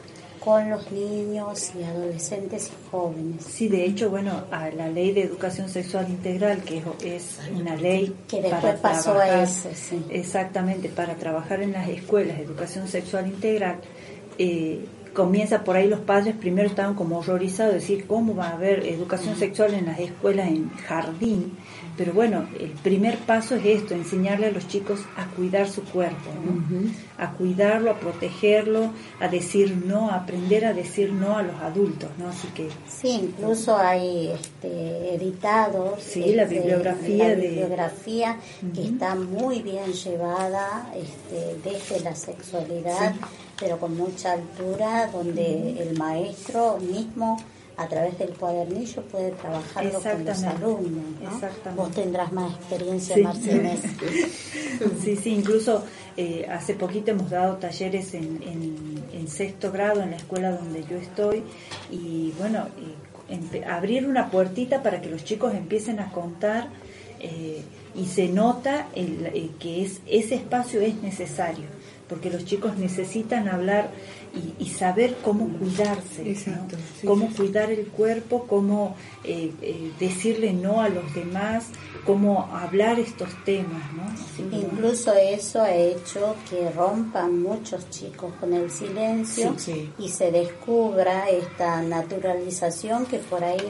S8: con los niños y adolescentes y jóvenes.
S6: Sí, de hecho, bueno, a la ley de educación sexual integral, que es una ley
S8: que después pasó a ese, sí.
S6: exactamente, para trabajar en las escuelas de educación sexual integral, eh, comienza por ahí los padres primero estaban como horrorizados de decir cómo va a haber educación sexual en las escuelas en jardín pero bueno el primer paso es esto enseñarle a los chicos a cuidar su cuerpo a cuidarlo a protegerlo a decir no a aprender a decir no a los adultos no así que
S8: sí incluso hay este, editados
S6: sí la
S8: este,
S6: bibliografía
S8: la
S6: de
S8: bibliografía que está muy bien llevada este, desde la sexualidad pero con mucha altura, donde el maestro mismo a través del cuadernillo puede trabajarlo con los alumnos. ¿no? Vos tendrás más experiencia,
S6: Sí.
S8: Martínez.
S6: Sí, sí, incluso eh, hace poquito hemos dado talleres en, en- en sexto grado en la escuela donde yo estoy y bueno, eh, abrir una puertita para que los chicos empiecen a contar eh, y se nota el- eh, que es, ese espacio es necesario porque los chicos necesitan hablar y, y saber cómo cuidarse, ¿no?
S3: Sí,
S6: cómo
S3: sí, sí.
S6: cuidar el cuerpo, cómo eh, eh, decirle no a los demás, cómo hablar estos temas, ¿no? Así
S8: Incluso eso ha hecho que rompan muchos chicos con el silencio
S3: Sí, sí.
S8: y se descubra esta naturalización que por ahí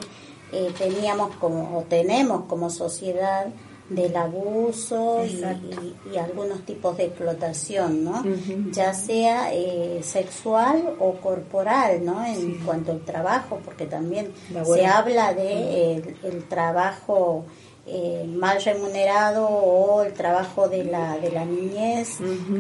S8: eh, teníamos como o tenemos como sociedad del abuso y, y- y algunos tipos de explotación, ¿no? Ya sea eh, sexual o corporal, ¿no? En cuanto al trabajo, porque también se habla de el, el trabajo eh, mal remunerado o el trabajo de la de la niñez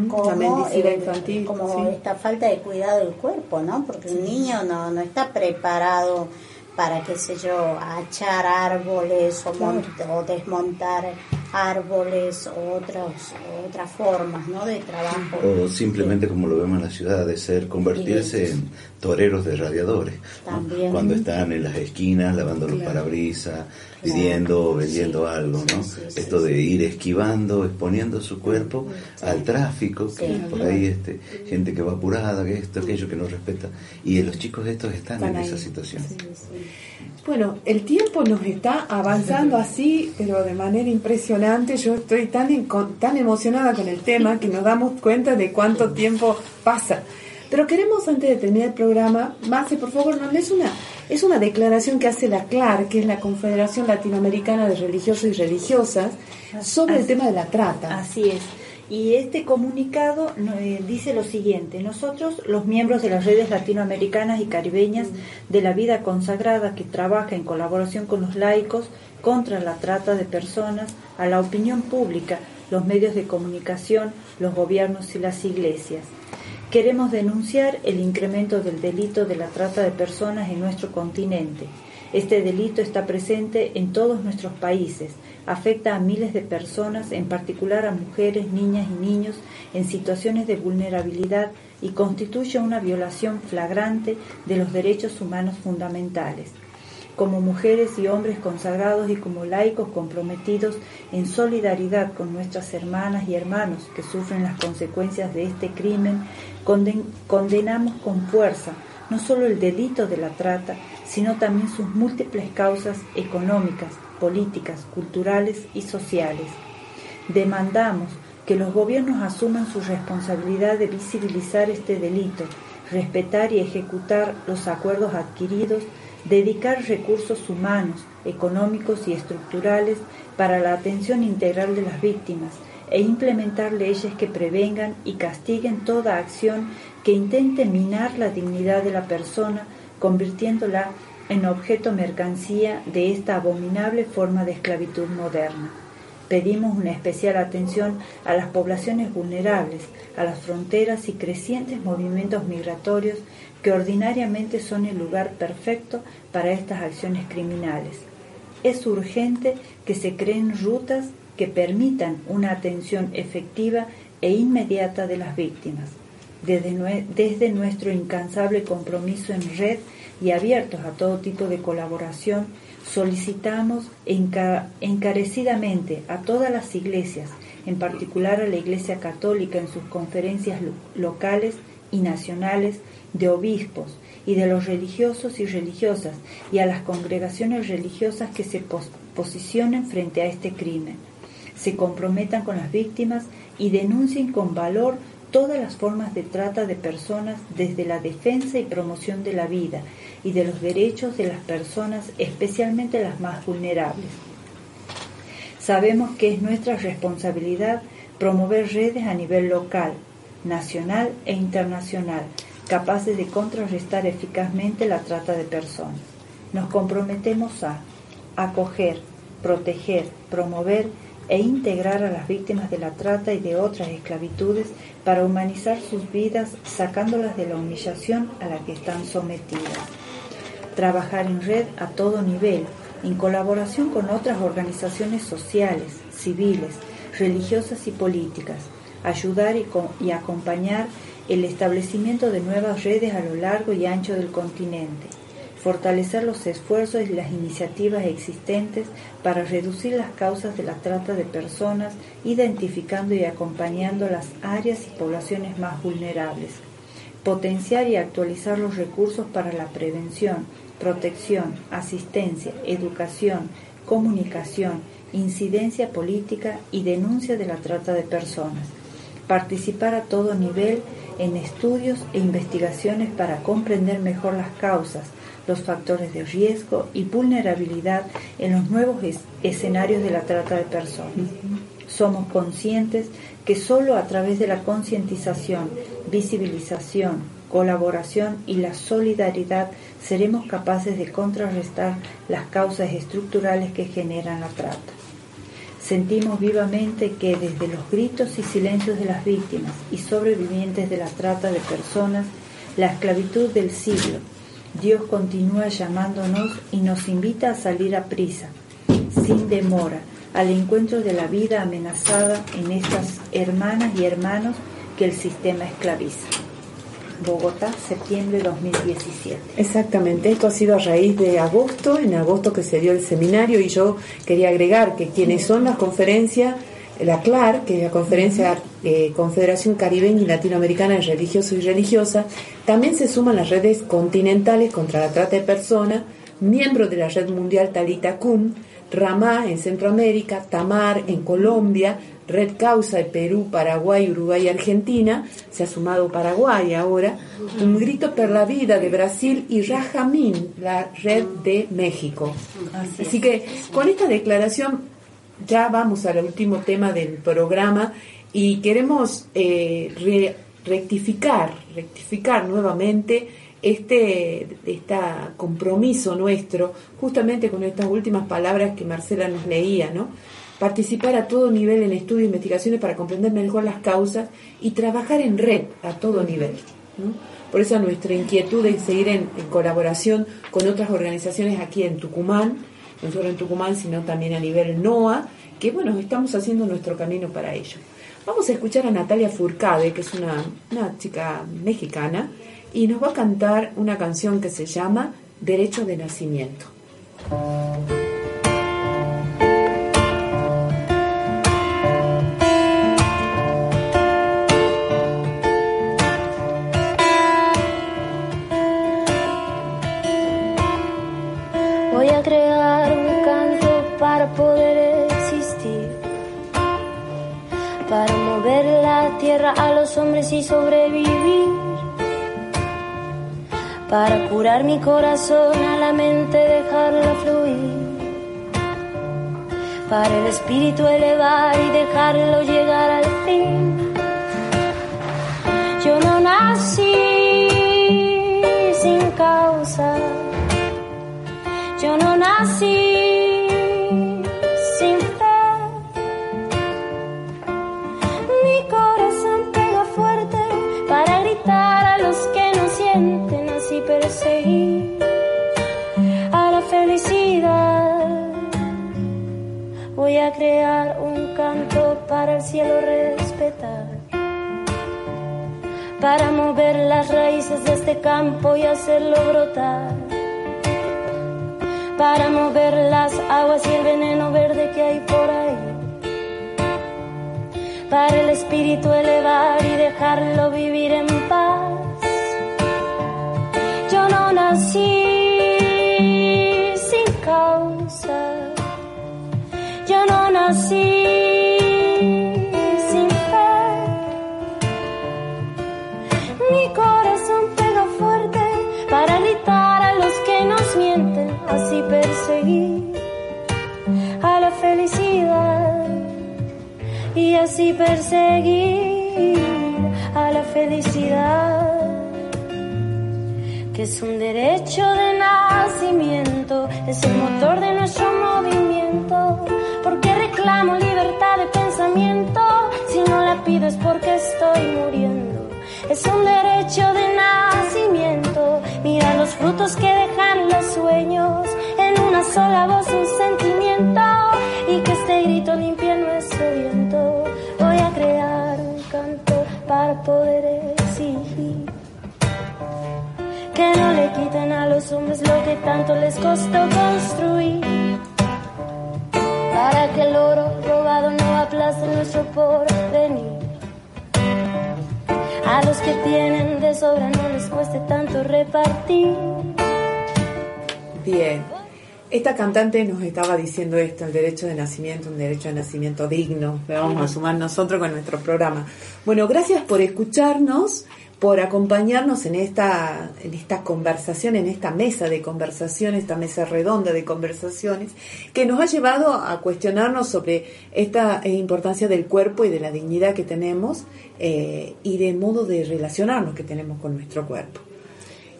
S8: como,
S3: La
S8: eh,
S3: infantil,
S8: como
S3: sí.
S8: esta falta de cuidado del cuerpo no porque un niño no, no está preparado para qué sé yo achar árboles o,
S3: Claro.
S8: mont- o desmontar árboles o otras otras formas no de trabajo
S5: O simplemente como lo vemos en la ciudad, de ser, convertirse en toreros de radiadores. ¿no?
S8: También.
S5: Cuando están en las esquinas lavando los
S8: Claro.
S5: parabrisas, pidiendo o vendiendo algo, ¿no? Esto de ir esquivando, exponiendo su cuerpo al tráfico, que por ahí este, gente que va apurada, que esto, aquello, que no respeta. Y los chicos estos están,
S3: Están
S5: en
S3: ahí.
S5: esa situación.
S3: Bueno, el tiempo nos está avanzando así, pero de manera impresionante. Yo estoy tan, tan emocionada con el tema que nos damos cuenta de cuánto tiempo pasa. Pero queremos, antes de terminar el programa, Marce, por favor, nos lees una, es una declaración que hace la CLAR, que es la Confederación Latinoamericana de Religiosos y Religiosas, sobre el tema de la trata.
S6: Así es. Y este comunicado eh, dice lo siguiente, nosotros, los miembros de las redes latinoamericanas y caribeñas de la vida consagrada que trabaja en colaboración con los laicos contra la trata de personas, a la opinión pública, los medios de comunicación, los gobiernos y las iglesias. Queremos denunciar el incremento del delito de la trata de personas en nuestro continente. Este delito está presente en todos nuestros países, afecta a miles de personas, en particular a mujeres, niñas y niños en situaciones de vulnerabilidad y constituye una violación flagrante de los derechos humanos fundamentales. Como mujeres y hombres consagrados y como laicos comprometidos en solidaridad con nuestras hermanas y hermanos que sufren las consecuencias de este crimen, conden- condenamos con fuerza no solo el delito de la trata, sino también sus múltiples causas económicas, políticas, culturales y sociales. Demandamos que los gobiernos asuman su responsabilidad de visibilizar este delito, respetar y ejecutar los acuerdos adquiridos, dedicar recursos humanos, económicos y estructurales para la atención integral de las víctimas e implementar leyes que prevengan y castiguen toda acción que intente minar la dignidad de la persona, convirtiéndola en objeto mercancía de esta abominable forma de esclavitud moderna. Pedimos una especial atención a las poblaciones vulnerables, a las fronteras y crecientes movimientos migratorios que ordinariamente son el lugar perfecto para estas acciones criminales. Es urgente que se creen rutas que permitan una atención efectiva e inmediata de las víctimas. Desde, desde nuestro incansable compromiso en red y abiertos a todo tipo de colaboración, solicitamos enca- encarecidamente a todas las iglesias, en particular a la Iglesia Católica en sus conferencias lo- locales, y nacionales, de obispos y de los religiosos y religiosas y a las congregaciones religiosas que se posicionen frente a este crimen, se comprometan con las víctimas y denuncien con valor todas las formas de trata de personas desde la defensa y promoción de la vida y de los derechos de las personas, especialmente las más vulnerables. Sabemos que es nuestra responsabilidad promover redes a nivel local, nacional e internacional, capaces de contrarrestar eficazmente la trata de personas. Nos comprometemos a acoger, proteger, promover e integrar a las víctimas de la trata y de otras esclavitudes para humanizar sus vidas sacándolas de la humillación a la que están sometidas. Trabajar en red a todo nivel, en colaboración con otras organizaciones sociales, civiles, religiosas y políticas, ayudar y, acompañar el establecimiento de nuevas redes a lo largo y ancho del continente, fortalecer los esfuerzos y las iniciativas existentes para reducir las causas de la trata de personas, identificando y acompañando las áreas y poblaciones más vulnerables, potenciar y actualizar los recursos para la prevención, protección, asistencia, educación, comunicación, incidencia política y denuncia de la trata de personas. Participar a todo nivel en estudios e investigaciones para comprender mejor las causas, los factores de riesgo y vulnerabilidad en los nuevos escenarios de la trata de personas. Somos conscientes que solo a través de la concientización, visibilización, colaboración y la solidaridad seremos capaces de contrarrestar las causas estructurales que generan la trata. Sentimos vivamente que desde los gritos y silencios de las víctimas y sobrevivientes de la trata de personas, la esclavitud del siglo, Dios continúa llamándonos y nos invita a salir a prisa, sin demora, al encuentro de la vida amenazada en estas hermanas y hermanos que el sistema esclaviza. Bogotá, septiembre de 2017.
S3: Exactamente, esto ha sido a raíz de agosto, en agosto que se dio el seminario y yo quería agregar que quienes son las conferencias, la CLAR, que es la conferencia eh, Confederación Caribeña y Latinoamericana de Religiosos y Religiosas, también se suman las redes continentales contra la trata de personas, miembros de la red mundial Talita Kun, Ramá en Centroamérica, Tamar en Colombia, Red Causa de Perú, Paraguay, Uruguay y Argentina, se ha sumado Paraguay ahora, Un Grito por la Vida de Brasil y Rajamín, la red de México. Así, que con esta declaración ya vamos al último tema del programa y queremos eh, rectificar, rectificar nuevamente este, este compromiso nuestro, justamente con estas últimas palabras que Marcela nos leía, ¿no? participar a todo nivel en estudios e investigaciones para comprender mejor las causas y trabajar en red a todo nivel. Por eso nuestra inquietud es seguir en, colaboración con otras organizaciones aquí en Tucumán, no solo en Tucumán, sino también a nivel NOA, que bueno, estamos haciendo nuestro camino para ello. Vamos a escuchar a Natalia Furcade, que es una, una chica mexicana, y nos va a cantar una canción que se llama Derecho de Nacimiento.
S14: a los hombres y sobrevivir. Para curar mi corazón a la mente, dejarla fluir. Para el espíritu elevar y dejarlo llegar al fin. Yo no nací sin causa. Yo no nací hacerlo brotar, para mover las aguas y el veneno verde que hay por ahí, para el espíritu elevar y dejarlo vivir en paz. Yo no nací así perseguir a la felicidad que es un derecho de nacimiento, es el motor de nuestro movimiento, porque reclamo libertad de pensamiento, si no la pido es porque estoy muriendo, es un derecho de nacimiento, mira los frutos que dejan los sueños, en una sola voz un sentimiento, poder exigir que no le quiten a los hombres lo que tanto les costó construir. Para que el oro robado no aplaste nuestro porvenir. A los que tienen de sobra no les cueste tanto repartir.
S3: Bien. Esta cantante nos estaba diciendo esto, el derecho de nacimiento, un derecho de nacimiento digno, que vamos a sumar nosotros con nuestro programa. Bueno, gracias por escucharnos, por acompañarnos en esta, en esta conversación, en esta mesa de conversación, esta mesa redonda de conversaciones, que nos ha llevado a cuestionarnos sobre esta importancia del cuerpo y de la dignidad que tenemos eh, y del modo de relacionarnos que tenemos con nuestro cuerpo.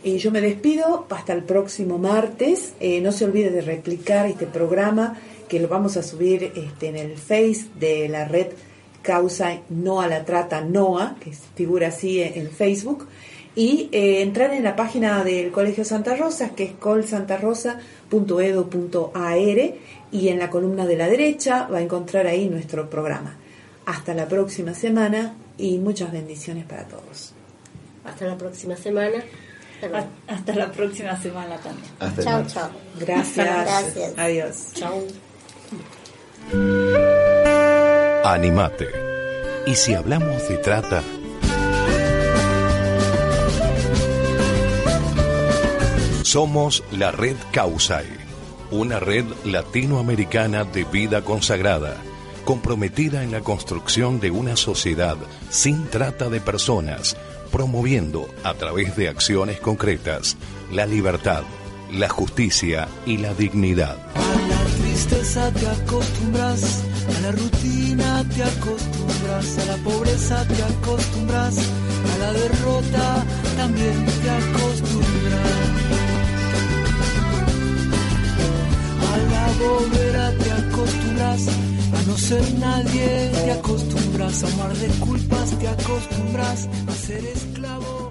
S3: Y yo me despido hasta el próximo martes. Eh, no se olvide de replicar este programa que lo vamos a subir este, en el Face de la red Causa No a la Trata NOA, que figura así en Facebook. Y eh, entrar en la página del Colegio Santa Rosa, que es colsantarosa.edu.ar, y en la columna de la derecha va a encontrar ahí nuestro programa. Hasta la próxima semana y muchas bendiciones para todos.
S4: Hasta la próxima semana.
S6: Hasta la próxima semana también.
S5: Hasta
S4: Chao, chao.
S3: Gracias.
S4: Gracias.
S3: Adiós.
S4: Chao.
S1: Animate. Y si hablamos de trata, somos la red Causai, una red latinoamericana de vida consagrada, comprometida en la construcción de una sociedad sin trata de personas, promoviendo a través de acciones concretas la libertad, la justicia y la dignidad.
S2: A la tristeza te acostumbras, a la rutina te acostumbras, a la pobreza te acostumbras, a la derrota también te acostumbras. A la bobera te acostumbras, no ser nadie te acostumbras, a amar de culpas te acostumbras, a ser esclavo.